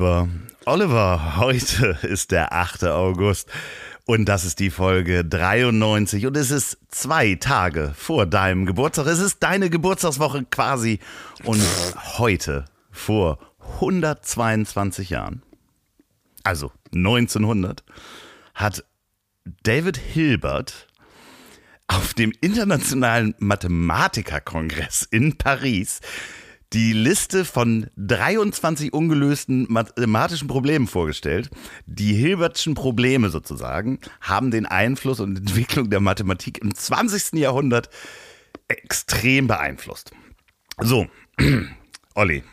Lieber Oliver, heute ist der 8. August und das ist die Folge 93 und es ist zwei Tage vor deinem Geburtstag. Es ist deine Geburtstagswoche quasi und heute vor 122 Jahren, also 1900, hat David Hilbert auf dem Internationalen Mathematikerkongress in Paris die Liste von 23 ungelösten mathematischen Problemen vorgestellt. Die Hilbertschen Probleme sozusagen haben den Einfluss und Entwicklung der Mathematik im 20. Jahrhundert extrem beeinflusst. So, Olli,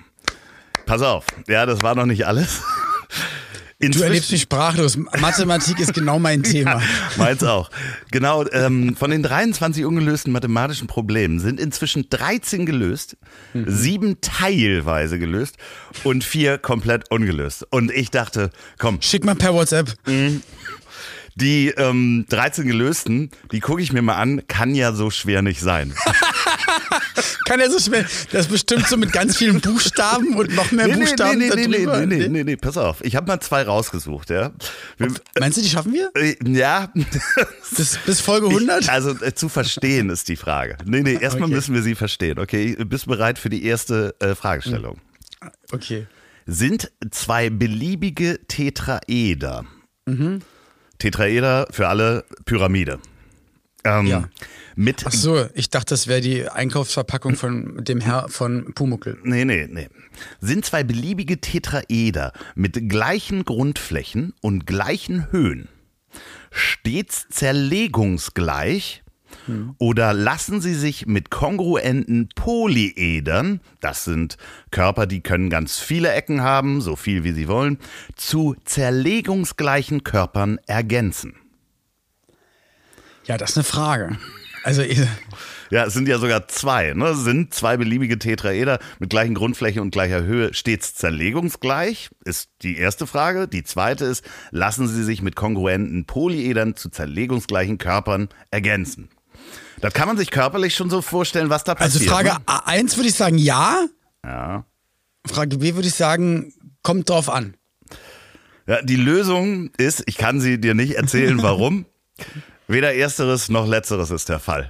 pass auf. Ja, das war noch nicht alles. Inzwischen, du erlebst mich sprachlos. Mathematik ist genau mein Thema. meins auch. Genau, ähm, von den 23 ungelösten mathematischen Problemen sind inzwischen 13 gelöst, mhm. sieben teilweise gelöst und vier komplett ungelöst. Und ich dachte, komm. Schick mal per WhatsApp. Mhm. Die ähm, 13 gelösten, die gucke ich mir mal an, kann ja so schwer nicht sein. kann ja so schwer. Das ist bestimmt so mit ganz vielen Buchstaben und noch mehr nee, Buchstaben. Nee, nee, nee, nee, nee, nee, nee, nee, pass auf. Ich habe mal zwei rausgesucht, ja. Wir, meinst du, die schaffen wir? Äh, ja. bis, bis Folge 100? Ich, also äh, zu verstehen ist die Frage. Nee, nee, erstmal okay. müssen wir sie verstehen. Okay, bist bereit für die erste äh, Fragestellung? Okay. Sind zwei beliebige Tetraeder mhm Tetraeder für alle Pyramide. Ähm, ja. Mit Ach so, ich dachte, das wäre die Einkaufsverpackung von dem Herr von Pumuckel. Nee, nee, nee. Sind zwei beliebige Tetraeder mit gleichen Grundflächen und gleichen Höhen. Stets zerlegungsgleich oder lassen Sie sich mit kongruenten Polyedern, das sind Körper, die können ganz viele Ecken haben, so viel wie sie wollen, zu zerlegungsgleichen Körpern ergänzen? Ja, das ist eine Frage. Also ja, es sind ja sogar zwei, ne? Es sind zwei beliebige Tetraeder mit gleichen Grundfläche und gleicher Höhe stets zerlegungsgleich, ist die erste Frage. Die zweite ist, lassen sie sich mit kongruenten Polyedern zu zerlegungsgleichen Körpern ergänzen? Das kann man sich körperlich schon so vorstellen, was da also passiert. Also Frage ne? 1 würde ich sagen ja. Ja. Frage B würde ich sagen, kommt drauf an. Ja, die Lösung ist, ich kann sie dir nicht erzählen, warum. Weder ersteres noch letzteres ist der Fall.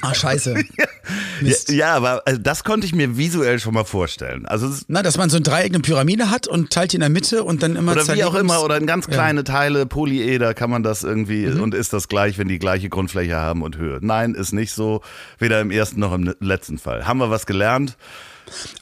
Ah, scheiße. ja, ja, aber also das konnte ich mir visuell schon mal vorstellen. Also Na, dass man so ein Dreieck, eine Pyramide hat und teilt die in der Mitte und dann immer Oder wie auch immer, oder in ganz kleine ja. Teile, Polyeder kann man das irgendwie mhm. und ist das gleich, wenn die gleiche Grundfläche haben und Höhe. Nein, ist nicht so, weder im ersten noch im letzten Fall. Haben wir was gelernt?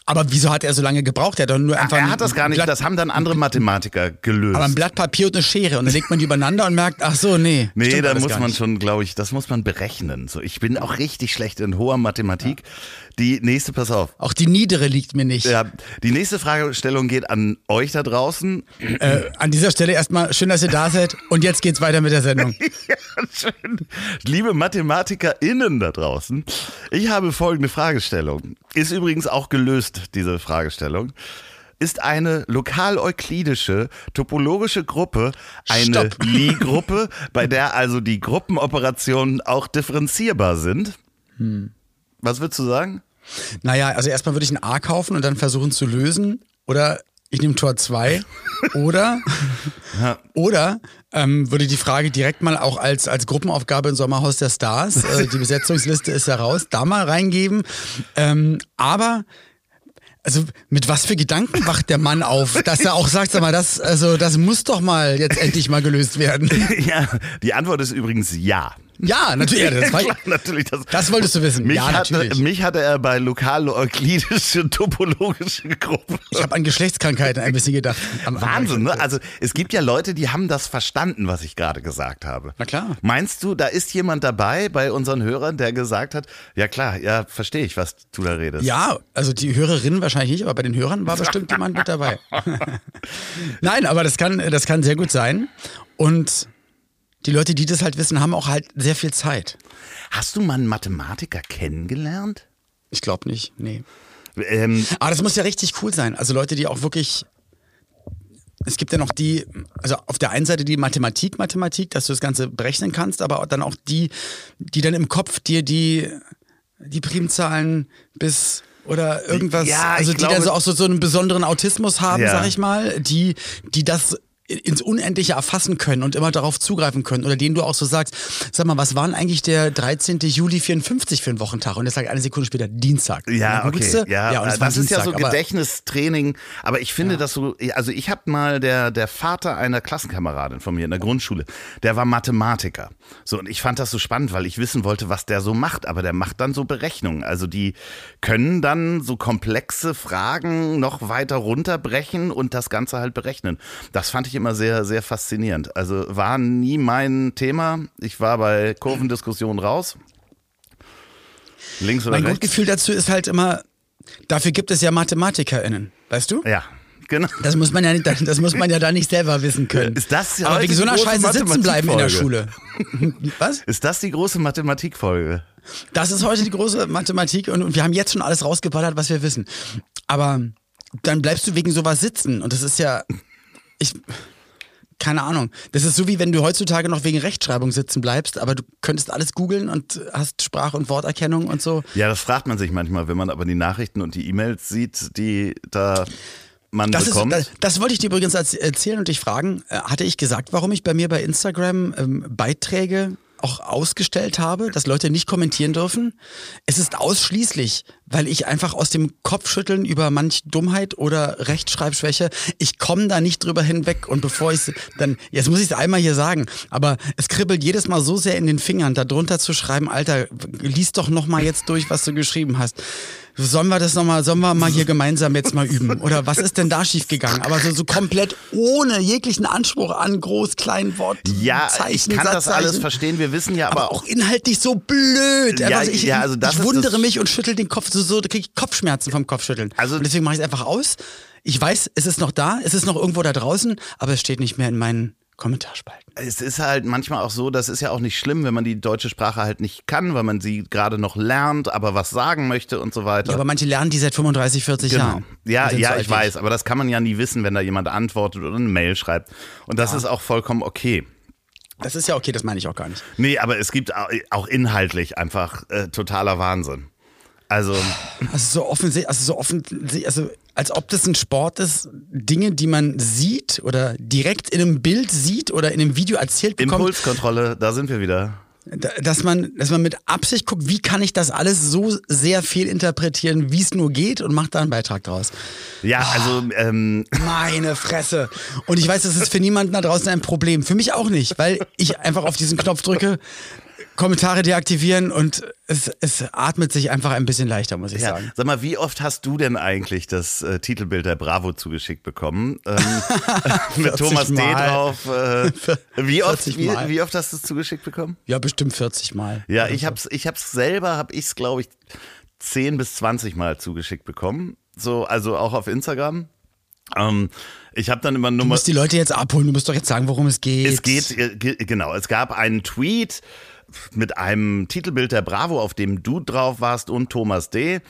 Aber wieso hat er so lange gebraucht? Er hat doch nur einfach. Er hat das gar nicht, Blatt, das haben dann andere Mathematiker gelöst. Aber ein Blatt Papier und eine Schere und dann legt man die übereinander und merkt, ach so, nee. Nee, da muss man schon, glaube ich, das muss man berechnen. So, ich bin auch richtig schlecht in hoher Mathematik. Ja. Die nächste, pass auf. Auch die niedere liegt mir nicht. Ja, die nächste Fragestellung geht an euch da draußen. Äh, an dieser Stelle erstmal schön, dass ihr da seid. Und jetzt geht's weiter mit der Sendung. ja, schön. Liebe MathematikerInnen da draußen, ich habe folgende Fragestellung. Ist übrigens auch gelöst, diese Fragestellung ist eine lokal-euklidische topologische Gruppe eine Lie-Gruppe, bei der also die Gruppenoperationen auch differenzierbar sind? Hm. Was würdest du sagen? Naja, also erstmal würde ich ein A kaufen und dann versuchen zu lösen. Oder ich nehme Tor 2. oder ja. oder ähm, würde die Frage direkt mal auch als, als Gruppenaufgabe im Sommerhaus der Stars, äh, die Besetzungsliste ist ja raus, da mal reingeben. Ähm, aber also mit was für Gedanken wacht der Mann auf, dass er auch sagt, sag mal, das, also das muss doch mal jetzt endlich mal gelöst werden. Ja, die Antwort ist übrigens ja. Ja, natürlich. Das, war, natürlich das, das, wolltest du wissen. Mich, ja, hatte, mich hatte er bei lokal-euklidische topologische Gruppe. Ich habe an Geschlechtskrankheiten ein bisschen gedacht. Wahnsinn, ne? Also es gibt ja Leute, die haben das verstanden, was ich gerade gesagt habe. Na klar. Meinst du, da ist jemand dabei bei unseren Hörern, der gesagt hat, ja klar, ja, verstehe ich, was du da redest. Ja, also die Hörerinnen wahrscheinlich nicht, aber bei den Hörern war bestimmt jemand mit dabei. Nein, aber das kann, das kann sehr gut sein. Und die Leute, die das halt wissen, haben auch halt sehr viel Zeit. Hast du mal einen Mathematiker kennengelernt? Ich glaube nicht, nee. Ähm, Aber das muss ja richtig cool sein. Also Leute, die auch wirklich. Es gibt ja noch die, also auf der einen Seite die Mathematik, Mathematik, dass du das Ganze berechnen kannst, aber dann auch die, die dann im Kopf dir die, die Primzahlen bis oder irgendwas, ja, also die glaube, dann so auch so, so einen besonderen Autismus haben, ja. sag ich mal, die, die das ins Unendliche erfassen können und immer darauf zugreifen können oder denen du auch so sagst, sag mal, was war denn eigentlich der 13. Juli 54 für ein Wochentag? Und er sagt eine Sekunde später Dienstag. Ja, okay. Ja, ja das, das ist ja so Gedächtnistraining, aber ich finde ja. das so, also ich habe mal der, der Vater einer Klassenkameradin von mir in der Grundschule, der war Mathematiker. So, und ich fand das so spannend, weil ich wissen wollte, was der so macht, aber der macht dann so Berechnungen. Also die können dann so komplexe Fragen noch weiter runterbrechen und das Ganze halt berechnen. Das fand ich immer immer sehr, sehr faszinierend. Also war nie mein Thema. Ich war bei Kurvendiskussionen raus. Links oder mein rechts. Mein Grundgefühl dazu ist halt immer, dafür gibt es ja MathematikerInnen, weißt du? Ja, Genau. Das muss man ja nicht, das muss man ja da nicht selber wissen können. Ist das Aber wegen so einer Scheiße sitzen bleiben in der Schule. Was? Ist das die große Mathematikfolge? Das ist heute die große Mathematik und wir haben jetzt schon alles rausgeballert, was wir wissen. Aber dann bleibst du wegen sowas sitzen und das ist ja ich keine Ahnung. Das ist so wie wenn du heutzutage noch wegen Rechtschreibung sitzen bleibst, aber du könntest alles googeln und hast Sprach- und Worterkennung und so. Ja, das fragt man sich manchmal, wenn man aber die Nachrichten und die E-Mails sieht, die da man das bekommt. Ist, das, das, wollte ich dir übrigens erzählen und dich fragen. Äh, hatte ich gesagt, warum ich bei mir bei Instagram ähm, Beiträge auch ausgestellt habe, dass Leute nicht kommentieren dürfen. Es ist ausschließlich, weil ich einfach aus dem Kopfschütteln über manch Dummheit oder Rechtschreibschwäche, ich komme da nicht drüber hinweg. Und bevor ich dann, jetzt muss ich es einmal hier sagen, aber es kribbelt jedes Mal so sehr in den Fingern, da drunter zu schreiben, Alter, lies doch noch mal jetzt durch, was du geschrieben hast sollen wir das nochmal, sollen wir mal hier gemeinsam jetzt mal üben? Oder was ist denn da schiefgegangen? Aber so, so komplett ohne jeglichen Anspruch an groß, klein Wort, ja, Zeichen, ich kann das alles verstehen. Wir wissen ja aber, aber auch inhaltlich so blöd. Ja, also ich, ja, also das ich wundere mich und schüttel den Kopf, so, so kriege ich Kopfschmerzen vom Kopfschütteln. Also und deswegen mache ich es einfach aus. Ich weiß, es ist noch da, es ist noch irgendwo da draußen, aber es steht nicht mehr in meinen Kommentarspalten. Es ist halt manchmal auch so, das ist ja auch nicht schlimm, wenn man die deutsche Sprache halt nicht kann, weil man sie gerade noch lernt, aber was sagen möchte und so weiter. Ja, aber manche lernen die seit 35, 40 genau. Jahren. Ja, ja, so ich weiß, aber das kann man ja nie wissen, wenn da jemand antwortet oder eine Mail schreibt. Und das ja. ist auch vollkommen okay. Das ist ja okay, das meine ich auch gar nicht. Nee, aber es gibt auch inhaltlich einfach äh, totaler Wahnsinn. Also, also so offensichtlich, also so offensichtlich, also als ob das ein Sport ist, Dinge, die man sieht oder direkt in einem Bild sieht oder in einem Video erzählt bekommt. Impulskontrolle, da sind wir wieder. Dass man, dass man mit Absicht guckt, wie kann ich das alles so sehr viel interpretieren, wie es nur geht und macht da einen Beitrag draus. Ja, also ähm. meine Fresse. Und ich weiß, das ist für niemanden da draußen ein Problem. Für mich auch nicht, weil ich einfach auf diesen Knopf drücke, Kommentare deaktivieren und es, es atmet sich einfach ein bisschen leichter, muss ich ja. sagen. Sag mal, wie oft hast du denn eigentlich das äh, Titelbild der Bravo zugeschickt bekommen? Ähm, mit Thomas. D. drauf. Äh, wie, oft, wie, wie, oft hast du es zugeschickt bekommen? Ja, bestimmt 40 Mal. Ja, ich hab's, ich hab's selber, hab ich's, glaube ich, 10 bis 20 Mal zugeschickt bekommen. So, also auch auf Instagram. Ähm, ich habe dann immer nur. Du musst die Leute jetzt abholen, du musst doch jetzt sagen, worum es geht. Es geht, äh, genau, es gab einen Tweet mit einem Titelbild der Bravo, auf dem du drauf warst und Thomas D.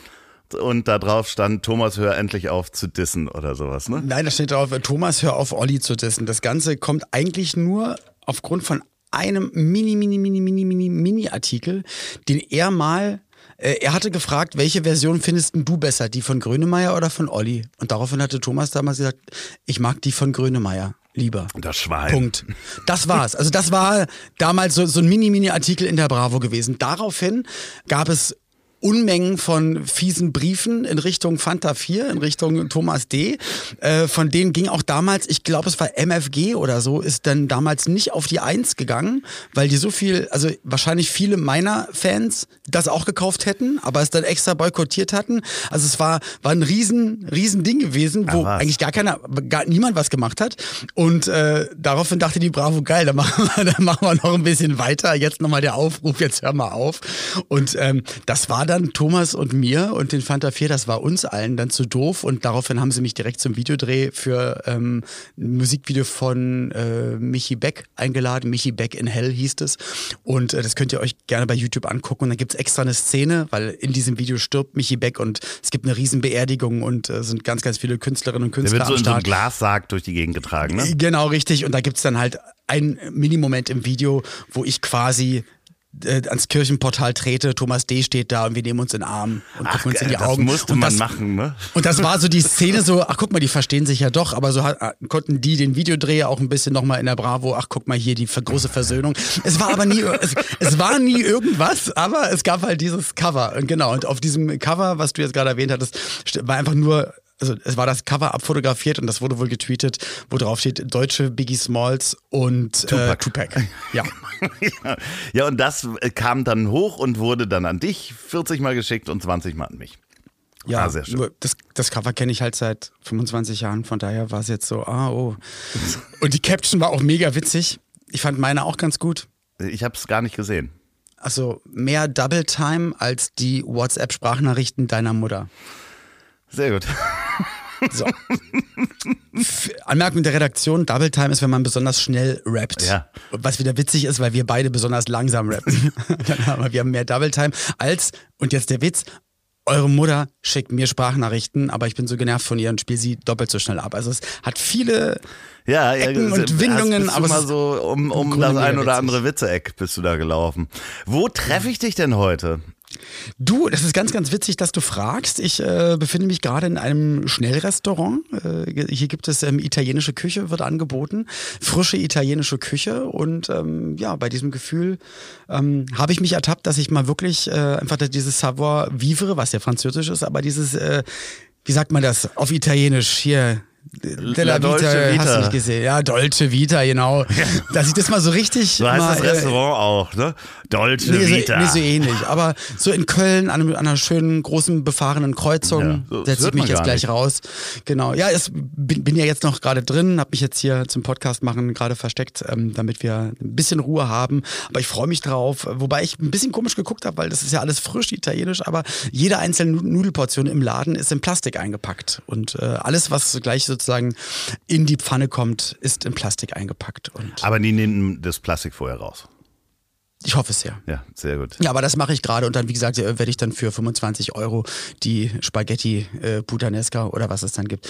Und da drauf stand, Thomas, hör endlich auf zu dissen oder sowas, ne? Nein, da steht drauf, Thomas, hör auf, Olli zu dissen. Das Ganze kommt eigentlich nur aufgrund von einem mini, mini, mini, mini, mini, mini Artikel, den er mal äh, er hatte gefragt, welche Version findest du besser, die von Grönemeyer oder von Olli? Und daraufhin hatte Thomas damals gesagt, ich mag die von Grönemeyer lieber. Das Schwein. Punkt. Das war's. Also das war damals so, so ein Mini-Mini-Artikel in der Bravo gewesen. Daraufhin gab es Unmengen von fiesen Briefen in Richtung Fanta 4, in Richtung Thomas D. Äh, von denen ging auch damals, ich glaube, es war MFG oder so, ist dann damals nicht auf die Eins gegangen, weil die so viel, also wahrscheinlich viele meiner Fans das auch gekauft hätten, aber es dann extra boykottiert hatten. Also es war, war ein riesen, riesen Ding gewesen, wo Ach, was. eigentlich gar keiner, gar niemand was gemacht hat. Und äh, daraufhin dachte die Bravo, geil, dann machen wir, dann machen wir noch ein bisschen weiter. Jetzt nochmal der Aufruf, jetzt hör mal auf. Und ähm, das war dann Thomas und mir und den Fanta 4, das war uns allen dann zu doof. Und daraufhin haben sie mich direkt zum Videodreh für ähm, ein Musikvideo von äh, Michi Beck eingeladen. Michi Beck in Hell hieß es. Und äh, das könnt ihr euch gerne bei YouTube angucken. Und dann gibt's extra eine Szene, weil in diesem Video stirbt Michi Beck und es gibt eine riesen Beerdigung und äh, sind ganz, ganz viele Künstlerinnen und Der Künstler wird so in so einem. Glassarg durch die Gegend getragen, ne? Genau, richtig. Und da gibt's dann halt einen Minimoment im Video, wo ich quasi äh, ans Kirchenportal trete, Thomas D. steht da und wir nehmen uns in den Arm und Ach, gucken uns in die das Augen. musste und man das, machen, ne? Und das war so die Szene so, ach guck mal, die verstehen sich ja doch, aber so hat, äh, konnten die den Videodreh auch ein bisschen nochmal in der Bravo, ach guck mal hier, die große Versöhnung. Es war aber nie, es, es war nie irgendwas, aber es gab halt dieses Cover. Und genau, und auf diesem Cover, was du jetzt gerade erwähnt hattest, st- war einfach nur also es war das Cover abfotografiert und das wurde wohl getweetet, wo drauf steht Deutsche Biggie Smalls und Tupac. Äh, Tupac. Ja. ja. und das äh, kam dann hoch und wurde dann an dich 40 Mal geschickt und 20 Mal an mich. Ja, Ah, sehr schön. das, das Cover kenne ich halt seit 25 Jahren, von daher war es jetzt so, ah, oh. Und die Caption war auch mega witzig. Ich fand meine auch ganz gut. Ich habe es gar nicht gesehen. Also mehr Double Time als die WhatsApp-Sprachnachrichten deiner Mutter. Sehr gut. So. Anmerkung der Redaktion: Double Time ist, wenn man besonders schnell rappt. Ja. Was wieder witzig ist, weil wir beide besonders langsam rappen. Dann haben wir, wir haben mehr Double Time als, und jetzt der Witz, eure Mutter schickt mir Sprachnachrichten, aber ich bin so genervt von ihr und spiele sie doppelt so schnell ab. Also es hat viele Ja, ja Ecken und hast- Windungen, bist aber du so um, um das ein oder witzig. andere Witzeeck bist du da gelaufen. Wo treffe ich dich denn heute? Du, das ist ganz, ganz witzig, dass du fragst. Ich äh, befinde mich gerade in einem Schnellrestaurant. Äh, hier gibt es ähm, italienische Küche, wird angeboten. Frische italienische Küche. Und ähm, ja, bei diesem Gefühl ähm, habe ich mich ertappt, dass ich mal wirklich äh, einfach dieses Savoir vivre, was ja französisch ist, aber dieses, äh, wie sagt man das auf Italienisch hier? Della La Dolce Vita, hast Vita. du nicht gesehen. Ja, Dolce Vita, genau. Dass ich das mal so richtig. So heißt mal, das äh, Restaurant auch, ne? Dolce Nee, Vita. so, nee, so ähnlich. Aber so in Köln an, an einer schönen, großen, befahrenen Kreuzung Ja, so- setze ich mich jetzt gleich nicht. raus. Genau. Ja, es, bin, bin ja jetzt noch gerade drin, habe mich jetzt hier zum Podcast machen gerade versteckt, ähm, damit wir ein bisschen Ruhe haben. Aber ich freue mich drauf. Wobei ich ein bisschen komisch geguckt habe, weil das ist ja alles frisch italienisch, aber jede einzelne Nu- Nudelportion im Laden ist in Plastik eingepackt. Und äh, alles, was gleich sozusagen in die Pfanne kommt, ist in Plastik eingepackt. Und Aber die nehmen das Plastik vorher raus. Ich hoffe es ja. Ja, sehr gut. Ja, aber das mache ich gerade und dann, wie gesagt, äh, werde ich dann für 25 Euro die Spaghetti äh, Puttanesca oder was es dann gibt.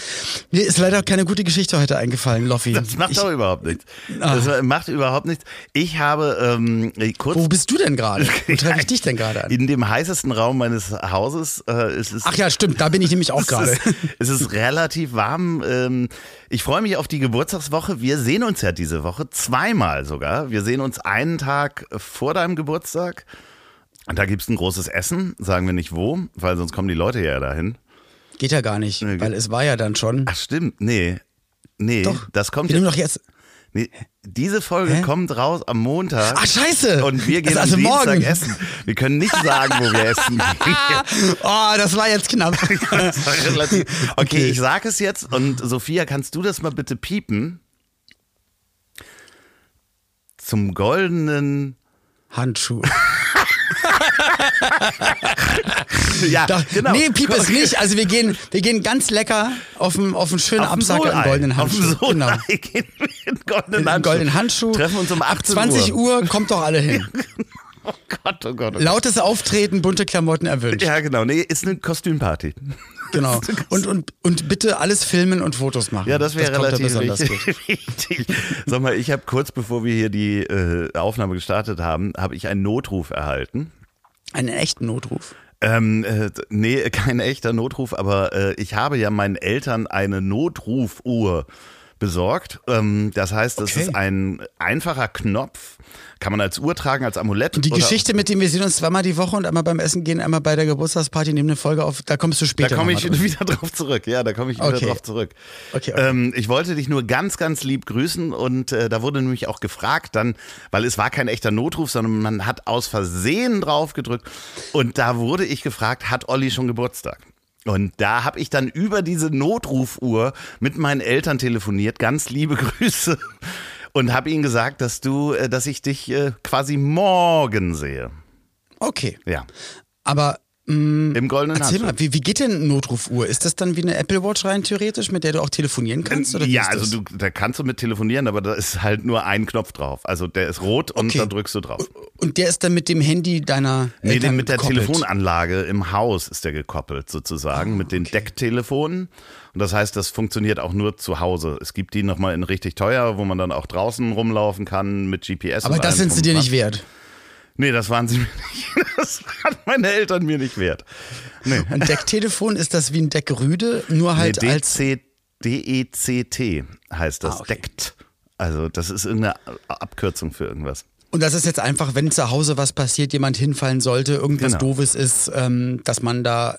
Mir ist leider keine gute Geschichte heute eingefallen, Loffi. Das macht ich, Ah. doch überhaupt nichts. Das macht überhaupt nichts. Ich habe ähm, kurz wo bist du denn gerade? Wo treffe ich dich denn gerade an? in dem heißesten Raum meines Hauses äh, ist es Ach ja, stimmt, da bin ich nämlich auch gerade. Es ist, es ist relativ warm. Ähm, ich freue mich auf die Geburtstagswoche. Wir sehen uns ja diese Woche zweimal sogar. Wir sehen uns einen Tag vor deinem Geburtstag. Und da gibt es ein großes Essen, sagen wir nicht wo, weil sonst kommen die Leute ja dahin. Geht ja gar nicht, Nee, weil es war ja dann schon. Ach stimmt, nee. Nee, Doch, das kommt wir nehmen doch jetzt. Nee, Diese Folge Hä? kommt raus am Montag. Ach, scheiße! Und wir gehen ist am also Dienstag morgen. essen. Wir können nicht sagen, wo wir essen gehen. Oh, das war jetzt knapp. War okay, Okay. ich sage es jetzt und Sophia, kannst du das mal bitte piepen? Zum goldenen. Handschuh. Ja, Da, genau. Nee, piep es nicht. Also wir gehen, wir gehen ganz lecker auf einen, auf einen schönen Auf dem Absack Solei. einen goldenen Auf Handschuh. Genau. Solei gehen wir in goldenen Handschuh. goldenen Handschuh. Treffen uns um 18 Ab 20 Uhr. kommt doch alle hin. Oh Gott, oh Gott, oh Gott. Lautes Auftreten, bunte Klamotten erwünscht. Ja, genau. Nee, ist eine Kostümparty. Genau. Und, und, und bitte alles filmen und Fotos machen. Ja, das wäre relativ besonders gut. wichtig. wichtig. Sag mal, ich habe kurz bevor wir hier die äh, Aufnahme gestartet haben, habe ich einen Notruf erhalten. Einen echten Notruf. Ähm, äh, nee, kein echter Notruf, aber äh, ich habe ja meinen Eltern eine Notrufuhr besorgt. Ähm, das heißt, das Okay. ist ein einfacher Knopf, kann man als Uhr tragen, als Amulett. Und die Geschichte mit dem, wir sehen uns zweimal die Woche und einmal beim Essen gehen, einmal bei der Geburtstagsparty, nehmen eine Folge auf, da kommst du später. Da komme ich drauf. wieder drauf zurück. Ja, da komme ich wieder Okay. drauf zurück. Okay, okay. Ähm, ich wollte dich nur ganz, ganz lieb grüßen und äh, da wurde nämlich auch gefragt dann, weil es war kein echter Notruf, sondern man hat aus Versehen drauf gedrückt und da wurde ich gefragt, hat Olli schon Geburtstag? Und da habe ich dann über diese Notrufuhr mit meinen Eltern telefoniert, ganz liebe Grüße und habe ihnen gesagt, dass du, äh, dass ich dich äh, quasi morgen sehe. Okay. Ja, Aber mh, im goldenen erzähl mal, wie, wie geht denn Notrufuhr? Ist das dann wie eine Apple Watch rein theoretisch, mit der du auch telefonieren kannst? Oder ja, also du, da kannst du mit telefonieren, aber da ist halt nur ein Knopf drauf. Also der ist rot und Okay. da drückst du drauf. Und der ist dann mit dem Handy deiner Nee, Eltern mit der gekoppelt. Telefonanlage im Haus ist der gekoppelt sozusagen, mit den Decktelefonen. Und das heißt, das funktioniert auch nur zu Hause. Es gibt die nochmal in richtig teuer, wo man dann auch draußen rumlaufen kann mit GPS. Aber das sind sie dir nicht wert. Nee, das waren sie mir nicht. Das waren meine Eltern mir nicht wert. Nee. Ein Decktelefon ist das wie ein Deckrüde, nur halt nee, als. DECT heißt das. Ah, okay. Deckt. Also das ist irgendeine Abkürzung für irgendwas. Und das ist jetzt einfach, wenn zu Hause was passiert, jemand hinfallen sollte, irgendwas Genau. Doofes ist, ähm, dass man da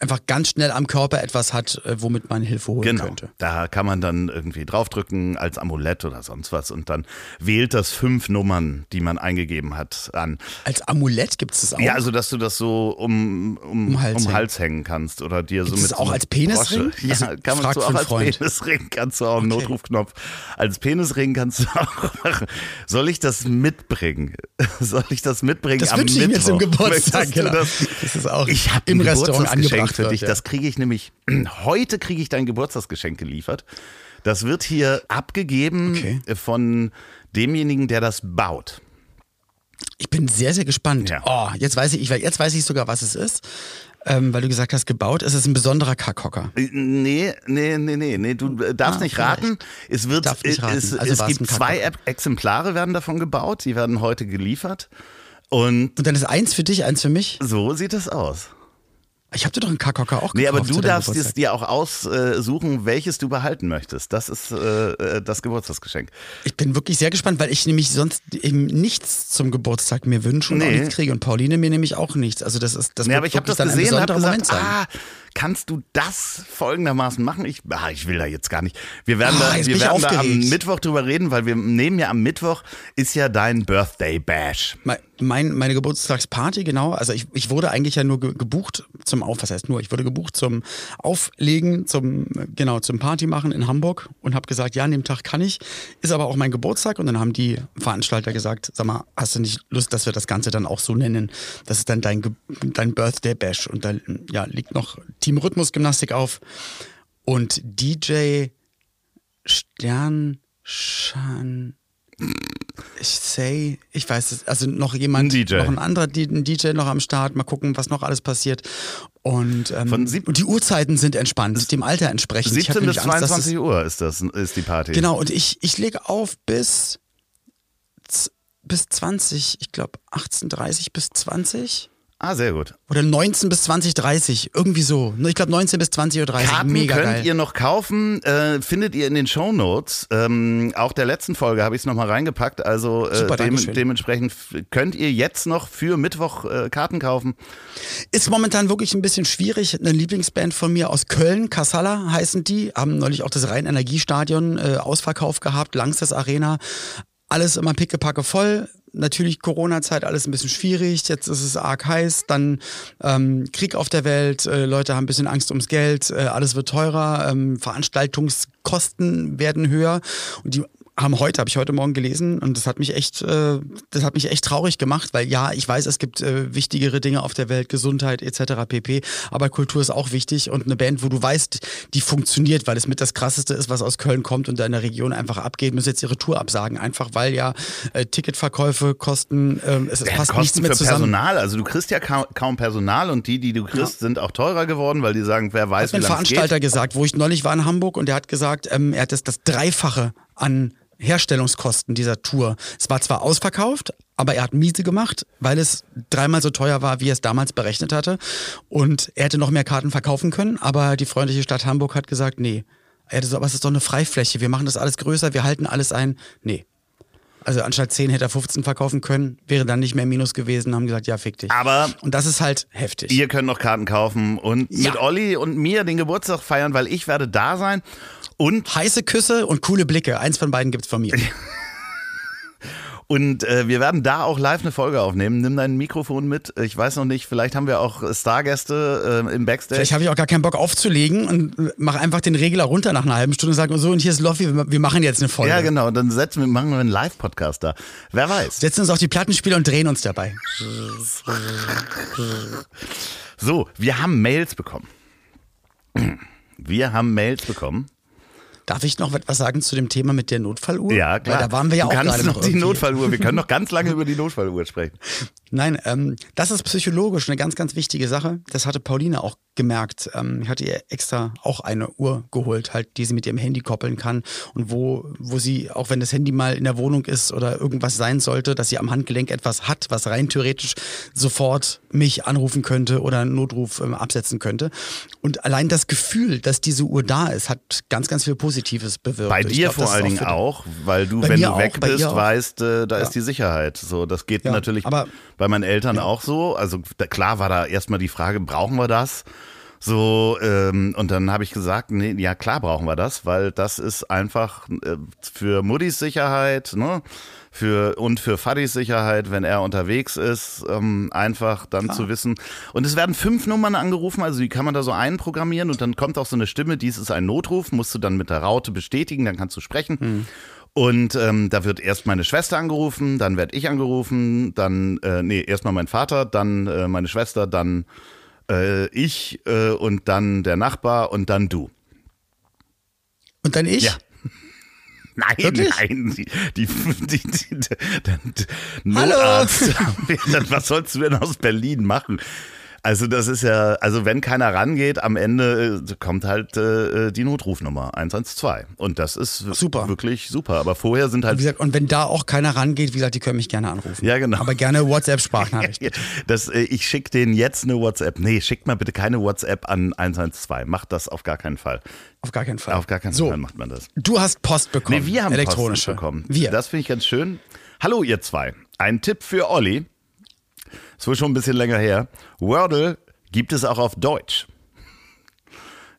einfach ganz schnell am Körper etwas hat, äh, womit man Hilfe holen Genau. könnte. Da kann man dann irgendwie draufdrücken als Amulett oder sonst was und dann wählt das fünf Nummern, die man eingegeben hat, an. Als Amulett gibt es das auch. Ja, also dass du das so um, um, um, Hals Hängen. hängen. kannst oder dir so Gibt's mit das so auch als Penisring? Brosche. Ja, Also, kann man so auch als Freund. Penisring, kannst du auch einen Notrufknopf. Als Penisring kannst du auch machen. Soll ich das mitbringen? Soll ich das mitbringen das am wünsche ich mir zum Geburtstag. Genau. das? Das ist auch Ich im Restaurant Geburtstagsgeschenk für wird, dich. ja. Das kriege ich nämlich. Heute kriege ich dein Geburtstagsgeschenk geliefert. Das wird hier abgegeben Okay. von demjenigen, der das baut. Ich bin sehr, sehr gespannt. Ja. Oh, jetzt weiß ich, jetzt weiß ich sogar, was es ist. Ähm, weil du gesagt hast, gebaut. Es ist ein besonderer Kackhocker. Äh, Nee, nee, nee, nee, nee, du äh, darfst Ah, nicht vielleicht. raten. Es wird, Darf nicht raten. es, Also es gibt zwei Exemplare werden davon gebaut. Die werden heute geliefert. Und Und dann ist eins für dich, eins für mich. so sieht es aus. Ich habe dir doch einen Kackhocker auch gekauft. Nee, aber du darfst es dir auch aussuchen, welches du behalten möchtest. Das ist äh, äh, das Geburtstagsgeschenk. Ich bin wirklich sehr gespannt, weil ich nämlich sonst eben nichts zum Geburtstag mir wünsche und auch Nee. nichts kriege. Und Pauline mir nämlich auch nichts. Also das ist das Nee, aber ich habe das gesehen und habe gesagt, ah, kannst du das folgendermaßen machen? Ich, ah, ich will da jetzt gar nicht. Wir werden, Ah, da, wir werden da am. Mittwoch drüber reden, weil wir nehmen ja am Mittwoch ist ja dein Birthday Bash. Mein, mein, meine Geburtstagsparty, genau. Also ich, ich wurde eigentlich ja nur ge gebucht zum Auf, was heißt nur, ich wurde gebucht zum Auflegen, zum, genau, zum Party machen in Hamburg und habe gesagt, ja, an dem Tag kann ich. Ist aber auch mein Geburtstag und dann haben die Veranstalter gesagt, sag mal, hast du nicht Lust, dass wir das Ganze dann auch so nennen? Das ist dann dein, dein Birthday Bash und dann ja, liegt noch Team Rhythmusgymnastik auf und DJ Sternschan ich say, ich weiß es, also noch jemand, Ein noch ein anderer ein DJ noch am Start, mal gucken, was noch alles passiert. Und, ähm, Von sieb- und die Uhrzeiten sind entspannt, dem Alter entsprechend. Ich hab 17 bis nämlich Angst, dass 22 Uhr ist das ist die Party. Es, genau, und ich, ich lege auf bis, bis 20, ich glaube 18.30 bis 20 Ah, sehr gut. oder 19 bis 20, 30, irgendwie so. Ich glaube 19 bis 20.30 Uhr, Karten mega könnt geil. ihr noch kaufen, äh, findet ihr in den Shownotes. Ähm, auch der letzten Folge habe ich es nochmal reingepackt. Also äh, Super, dem, dementsprechend könnt ihr jetzt noch für Mittwoch äh, Karten kaufen. Ist momentan wirklich ein bisschen schwierig. Eine Lieblingsband von mir aus Köln, Kassala heißen die, haben neulich auch das Rhein-Energiestadion äh, ausverkauft gehabt, Langstes Arena. Alles immer pickepacke voll. Natürlich Corona-Zeit, alles ein bisschen schwierig. Jetzt ist es arg heiß. Dann ähm, Krieg auf der Welt. Äh, Leute haben ein bisschen Angst ums Geld. Äh, alles wird teurer. Ähm, Veranstaltungskosten werden höher. Und die haben heute, habe ich heute Morgen gelesen und das hat mich echt, äh, das hat mich echt traurig gemacht, weil ja, ich weiß, es gibt äh, wichtigere Dinge auf der Welt, Gesundheit etc. pp. Aber Kultur ist auch wichtig und eine Band, wo du weißt, die funktioniert, weil es mit das krasseste ist, was aus Köln kommt und da in der Region einfach abgeht, müssen jetzt ihre Tour absagen, einfach weil ja äh, Ticketverkäufe kosten, ähm, es, es Ja, passt nichts Kosten mehr für zusammen. Personal, also du kriegst ja kaum, kaum Personal und die, die du kriegst, sind auch teurer geworden, weil die sagen, wer weiß, hat wie lange Veranstalter geht. gesagt, wo ich neulich war in Hamburg und der hat gesagt, ähm, er hat das, das Dreifache an Herstellungskosten dieser Tour. Es war zwar ausverkauft, aber er hat miese gemacht, weil es dreimal so teuer war, wie er es damals berechnet hatte. Und er hätte noch mehr Karten verkaufen können, aber die freundliche Stadt Hamburg hat gesagt, nee. Ja, das, aber es ist doch eine Freifläche. Wir machen das alles größer, wir halten alles ein. Nee. Also anstatt 10 hätte er 15 verkaufen können, wäre dann nicht mehr Minus gewesen, haben gesagt, ja, fick dich. Aber und das ist halt heftig. Ihr könnt noch Karten kaufen und Ja. mit Olli und mir den Geburtstag feiern, weil ich werde da sein. Und Heiße Küsse und coole Blicke. Eins von beiden gibt's von mir. Und äh, wir werden da auch live eine Folge aufnehmen. Nimm dein Mikrofon mit. Ich weiß noch nicht, vielleicht haben wir auch Stargäste äh, im Backstage. Vielleicht habe ich auch gar keinen Bock aufzulegen und mache einfach den Regler runter nach einer halben Stunde und sage, so, und hier ist Loffi, wir wir machen jetzt eine Folge. ja, genau. Dann setzen wir, machen wir einen Live-Podcast da. Wer weiß. Setzen uns auf die Plattenspieler und drehen uns dabei. So, wir haben Mails bekommen. Wir haben Mails bekommen. Darf ich noch etwas sagen zu dem Thema mit der Notfalluhr? Ja, klar. Weil da waren wir ja du auch kannst gerade noch die. Notfalluhr. Wir können noch ganz lange über die Notfalluhr sprechen. Nein, ähm, das ist psychologisch eine ganz, ganz wichtige Sache. Das hatte Pauline auch gemerkt. Ähm, ich hatte ihr extra auch eine Uhr geholt, halt, die sie mit ihrem Handy koppeln kann und wo, wo sie, auch wenn das Handy mal in der Wohnung ist oder irgendwas sein sollte, dass sie am Handgelenk etwas hat, was rein theoretisch sofort mich anrufen könnte oder einen Notruf ähm, absetzen könnte. Und allein das Gefühl, dass diese Uhr da ist, hat ganz, ganz viel Positives bewirkt. Bei dir glaub, vor allen Dingen für- auch, weil du, wenn du auch, weg bist, auch. weißt, äh, da Ja. ist die Sicherheit. So, das geht Ja, natürlich aber- bei meinen Eltern auch so. Also da, klar war da erstmal die Frage, brauchen wir das? So, ähm, und dann habe ich gesagt, nee, ja klar brauchen wir das, weil das ist einfach äh, für Muttis Sicherheit, ne? Für, und für Fadis Sicherheit, wenn er unterwegs ist, ähm, einfach dann zu wissen. Und es werden fünf Nummern angerufen, also die kann man da so einprogrammieren und dann kommt auch so eine Stimme, dies ist ein Notruf, musst du dann mit der Raute bestätigen, dann kannst du sprechen. Und ähm, da wird erst meine Schwester angerufen, dann werde ich angerufen, dann, äh, nee, erstmal mein Vater, dann äh, meine Schwester, dann äh, ich äh, und dann der Nachbar und dann du. Und dann ich? Ja. Nein, Wirklich? nein, die, die, die, die, der, der Hallo. Notarzt. Was sollst du denn aus Berlin machen? Also das ist ja, also wenn keiner rangeht, am Ende äh, kommt halt äh, die Notrufnummer 112 und das ist Super. wirklich super. Aber vorher sind Wie halt gesagt, und wenn da auch keiner rangeht, wie gesagt, die können mich gerne anrufen. Ja, genau. Aber gerne WhatsApp-Sprachnachricht. Das, äh, ich schicke denen jetzt eine WhatsApp. Nee, schickt mal bitte keine WhatsApp an 112. Macht das auf gar keinen Fall. Auf gar keinen Fall. Auf gar keinen so, Fall macht man das. Du hast Post bekommen. Nee, wir haben elektronische Post bekommen. Wir. Das finde ich ganz schön. Hallo ihr zwei. Ein Tipp für Olli. Ist wohl schon ein bisschen länger her. Wordle gibt es auch auf Deutsch.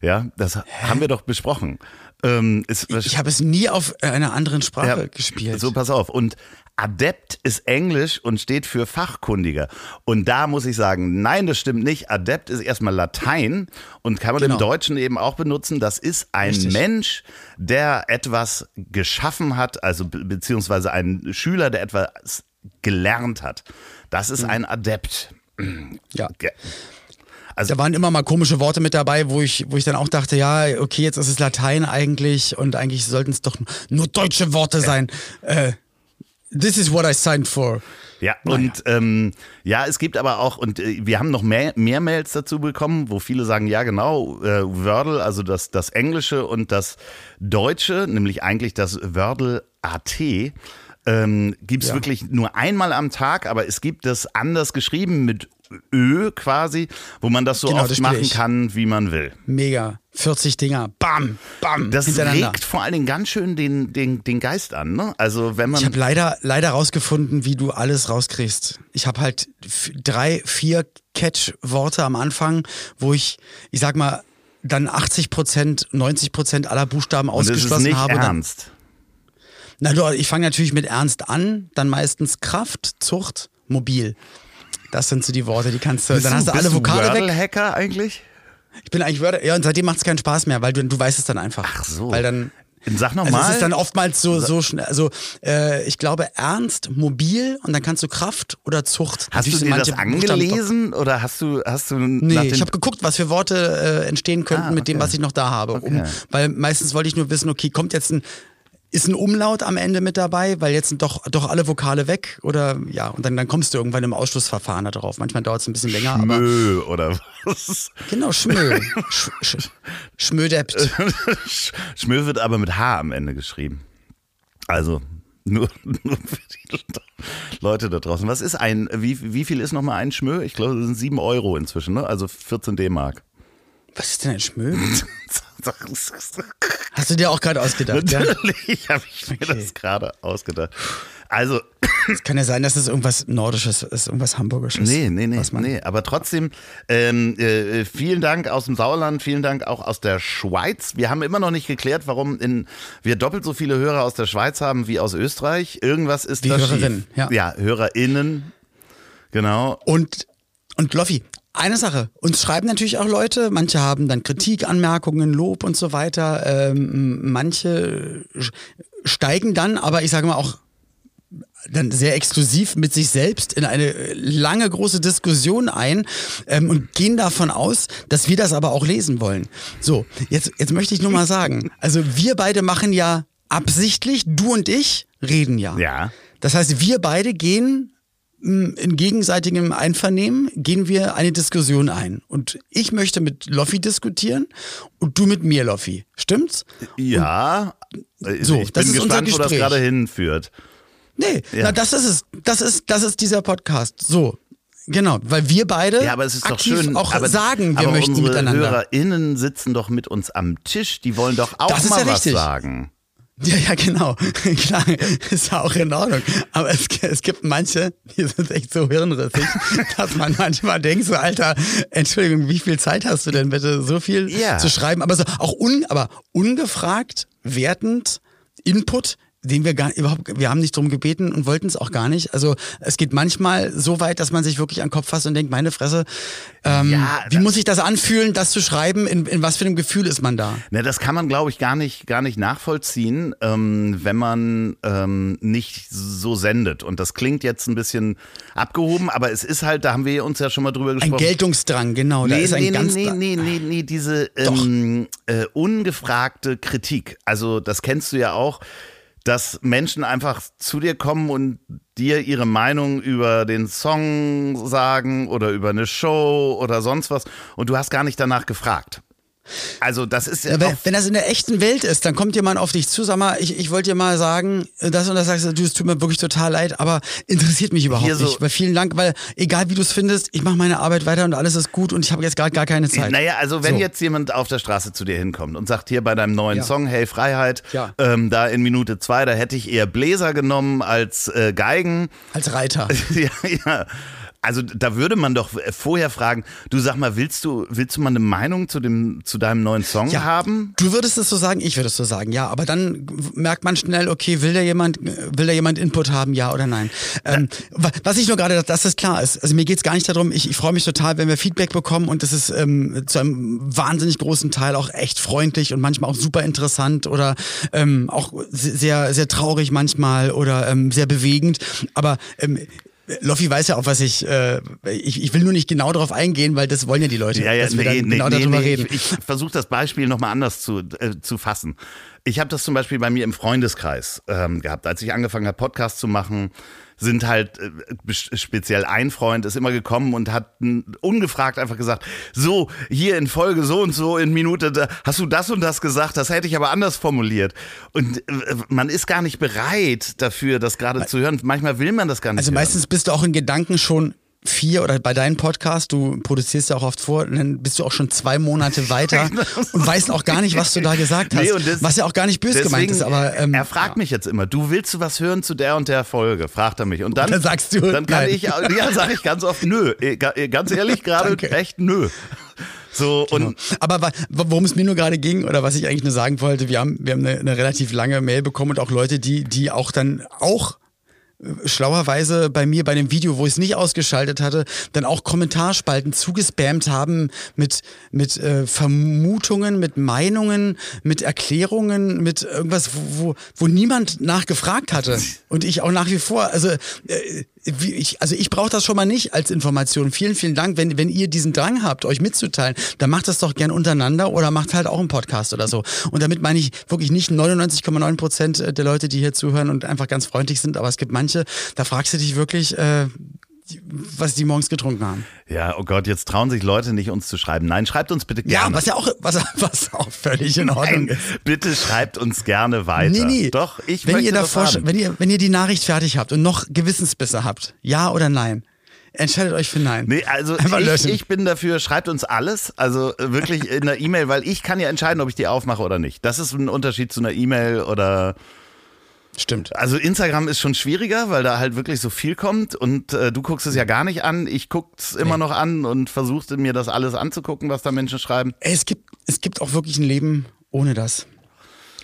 Ja, das haben wir doch besprochen. Ähm, ist, ich habe es nie auf einer anderen Sprache Ja, gespielt. So, pass auf. Und Adept ist Englisch und steht für Fachkundiger. Und da muss ich sagen, nein, das stimmt nicht. Adept ist erstmal Latein und kann man Genau. im Deutschen eben auch benutzen. Das ist ein Richtig. Mensch, der etwas geschaffen hat, also be beziehungsweise ein Schüler, der etwas gelernt hat. Das Hm. ist ein Adept. ja. Ge- Da waren immer mal komische Worte mit dabei, wo ich, wo ich dann auch dachte, ja, okay, jetzt ist es Latein eigentlich und eigentlich sollten es doch nur deutsche Worte sein. Äh, this is what I signed for. Ja, Naja. und ähm, ja, es gibt aber auch, und äh, wir haben noch mehr, mehr Mails dazu bekommen, wo viele sagen, ja genau, äh, Wordle, also das, das Englische und das Deutsche, nämlich eigentlich das Wordle AT, ähm, gibt es Ja. wirklich nur einmal am Tag, aber es gibt es anders geschrieben mit Ö quasi, wo man das so Genau, oft das machen ich. kann, wie man will. Mega. 40 Dinger. Bam, bam. Das regt vor allen Dingen ganz schön den, den, den Geist an. Ne? Also wenn man Ich habe leider, leider rausgefunden, wie du alles rauskriegst. Ich habe halt drei, vier Catch-Worte am Anfang, wo ich, ich sag mal, dann 80 Prozent, 90 Prozent aller Buchstaben und es ist ausgeschlossen nicht habe. Dann, ernst. Na du, ich fange natürlich mit Ernst an, dann meistens Kraft, Zucht, Mobil. Das sind so die Worte, die kannst du, Bist dann hast du bist alle Vokale weg. Wordle-Hacker eigentlich? Ich bin eigentlich Wörter, ja, und seitdem macht es keinen Spaß mehr, weil du, du weißt es dann einfach. Ach so. Weil dann, Sag Also nochmal. es ist dann oftmals so, so schnell, also äh, ich glaube ernst, mobil und dann kannst du Kraft oder Zucht. Hast du Natürlich sind dir das angelesen oder hast du, hast du Nee, ich habe geguckt, was für Worte äh, entstehen könnten Ah, mit dem, okay. was ich noch da habe. Um, Okay. weil meistens wollte ich nur wissen, okay, kommt jetzt ein, ist ein Umlaut am Ende mit dabei, weil jetzt sind doch, doch alle Vokale weg oder ja, und dann, dann kommst du irgendwann im Ausschlussverfahren da drauf. Manchmal dauert es ein bisschen länger, aber Mö oder was? genau, Schmö. Sch, sch, Schmödept. Schmö wird aber mit H am Ende geschrieben. Also nur, nur für die Leute da draußen. Was ist ein, wie, wie viel ist nochmal ein Schmö? Ich glaube, das sind 7 Euro inzwischen, ne? Also 14 D-Mark. Was ist denn ein Schmö? Hast du dir auch gerade ausgedacht? Natürlich ja? habe ich mir okay. das gerade ausgedacht. Also. Es kann ja sein, dass es irgendwas Nordisches ist, irgendwas Hamburgisches. Nee, nee, nee, nee. Aber trotzdem, ähm, äh, vielen Dank aus dem Sauerland, vielen Dank auch aus der Schweiz. Wir haben immer noch nicht geklärt, warum in, wir doppelt so viele Hörer aus der Schweiz haben wie aus Österreich. Irgendwas ist wie da Hörerinnen, schief. Ja. ja, HörerInnen. Genau. Und, und Loffi, eine Sache, uns schreiben natürlich auch Leute, manche haben dann Kritik, Anmerkungen, Lob und so weiter. Ähm, manche steigen dann, aber ich sage mal auch dann sehr exklusiv mit sich selbst in eine lange große Diskussion ein ähm, und gehen davon aus, dass wir das aber auch lesen wollen. So, jetzt, jetzt möchte ich nur mal sagen, also wir beide machen ja absichtlich, du und ich reden ja. Ja. Das heißt, wir beide gehen in gegenseitigem Einvernehmen gehen wir eine Diskussion ein. Und ich möchte mit Loffi diskutieren und du mit mir, Loffi. Stimmt's? Ja. Und, so, ich bin gespannt, wo das gerade hinführt. Nee, ja. na das ist es. Das ist, das ist dieser Podcast. So. Genau, weil wir beide ja, aber es ist doch schön, auch aber, sagen, wir aber möchten unsere miteinander. HörerInnen sitzen doch mit uns am Tisch, die wollen doch auch mal ja was richtig. sagen. Ja, ja, genau. Klar, ist ja auch in Ordnung. Aber es, es gibt manche, die sind echt so hirnrissig, dass man manchmal denkt, so, Alter, Entschuldigung, wie viel Zeit hast du denn bitte, so viel ja. zu schreiben? Aber so auch un, aber ungefragt, wertend, Input den wir gar überhaupt, wir haben nicht drum gebeten und wollten es auch gar nicht. Also es geht manchmal so weit, dass man sich wirklich an den Kopf fasst und denkt, meine Fresse, ähm, ja, wie muss sich das anfühlen, das zu schreiben? In, in was für einem Gefühl ist man da? Ne, das kann man, glaube ich, gar nicht, gar nicht nachvollziehen, ähm, wenn man ähm, nicht so sendet. Und das klingt jetzt ein bisschen abgehoben, aber es ist halt, da haben wir uns ja schon mal drüber gesprochen. Ein Geltungsdrang, genau. Nee, da ist nee, ein ganz nee, nee, nee, nee, diese ähm, äh, ungefragte Kritik. Also das kennst du ja auch dass Menschen einfach zu dir kommen und dir ihre Meinung über den Song sagen oder über eine Show oder sonst was und du hast gar nicht danach gefragt. Also das ist ja wenn, wenn, das in der echten Welt ist, dann kommt jemand auf dich zu, sag mal, ich, ich wollte dir mal sagen, das und das sagst du, es tut mir wirklich total leid, aber interessiert mich überhaupt so nicht. Weil vielen Dank, weil egal wie du es findest, ich mache meine Arbeit weiter und alles ist gut und ich habe jetzt gerade gar keine Zeit. Naja, also wenn so. jetzt jemand auf der Straße zu dir hinkommt und sagt hier bei deinem neuen ja. Song, hey Freiheit, ja. ähm, da in Minute zwei, da hätte ich eher Bläser genommen als äh, Geigen. Als Reiter. ja, ja. Also da würde man doch vorher fragen, du sag mal, willst du, willst du mal eine Meinung zu, dem, zu deinem neuen Song ja, haben? Du würdest es so sagen, ich würde es so sagen, ja. Aber dann merkt man schnell, okay, will da jemand, will da jemand Input haben, ja oder nein? Ähm, was ich nur gerade, dass das klar ist, also mir geht es gar nicht darum, ich, ich freue mich total, wenn wir Feedback bekommen und das ist ähm, zu einem wahnsinnig großen Teil auch echt freundlich und manchmal auch super interessant oder ähm, auch sehr, sehr traurig manchmal oder ähm, sehr bewegend. Aber ähm, Loffi weiß ja auch, was ich, äh, ich, ich will nur nicht genau darauf eingehen, weil das wollen ja die Leute, ja, ja, dass nee, wir dann nee, genau nee, darüber reden. Ich, ich versuche das Beispiel nochmal anders zu, äh, zu fassen. Ich habe das zum Beispiel bei mir im Freundeskreis ähm, gehabt, als ich angefangen habe, Podcast zu machen sind halt äh, speziell ein Freund ist immer gekommen und hat ungefragt einfach gesagt, so hier in Folge so und so in Minute da, hast du das und das gesagt, das hätte ich aber anders formuliert und äh, man ist gar nicht bereit dafür, das gerade zu hören. Manchmal will man das gar nicht. Also meistens hören. bist du auch in Gedanken schon vier oder bei deinem Podcast, du produzierst ja auch oft vor, dann bist du auch schon zwei Monate weiter und weißt auch gar nicht, was du da gesagt hast. Nee, das, was ja auch gar nicht böse gemeint ist. Aber ähm, er fragt ja. mich jetzt immer, du willst du was hören zu der und der Folge? Fragt er mich. Und dann, und dann sagst du, dann kann nein. ich, ja, sage ich ganz oft, nö. Äh, äh, ganz ehrlich, gerade echt nö. So, genau. und Aber worum es mir nur gerade ging oder was ich eigentlich nur sagen wollte, wir haben, wir haben eine, eine relativ lange Mail bekommen und auch Leute, die, die auch dann auch schlauerweise bei mir bei dem Video, wo ich es nicht ausgeschaltet hatte, dann auch Kommentarspalten zugespammt haben mit, mit äh, Vermutungen, mit Meinungen, mit Erklärungen, mit irgendwas, wo, wo, wo niemand nachgefragt hatte. Und ich auch nach wie vor, also äh, ich, also ich brauche das schon mal nicht als Information. Vielen, vielen Dank. Wenn, wenn ihr diesen Drang habt, euch mitzuteilen, dann macht das doch gern untereinander oder macht halt auch einen Podcast oder so. Und damit meine ich wirklich nicht 99,9 Prozent der Leute, die hier zuhören und einfach ganz freundlich sind, aber es gibt manche, da fragst du dich wirklich, äh, was die morgens getrunken haben. Ja, oh Gott, jetzt trauen sich Leute nicht, uns zu schreiben. Nein, schreibt uns bitte gerne. Ja, was ja auch, was, was auch völlig in Ordnung Nein, ist. Bitte schreibt uns gerne weiter. Nee, nee. Doch, ich wenn möchte ihr davor, wenn ihr, wenn ihr die Nachricht fertig habt und noch Gewissensbisse habt, ja oder nein, Entscheidet euch für Nein. Nee, also ich, ich, bin dafür, schreibt uns alles, also äh, wirklich in der E-Mail, weil ich kann ja entscheiden, ob ich die aufmache oder nicht. Das ist ein Unterschied zu einer E-Mail oder Stimmt. Also Instagram ist schon schwieriger, weil da halt wirklich so viel kommt und äh, du guckst es ja gar nicht an. Ich guck's immer nee. noch an und versuchst mir das alles anzugucken, was da Menschen schreiben. Es gibt, es gibt auch wirklich ein Leben ohne das.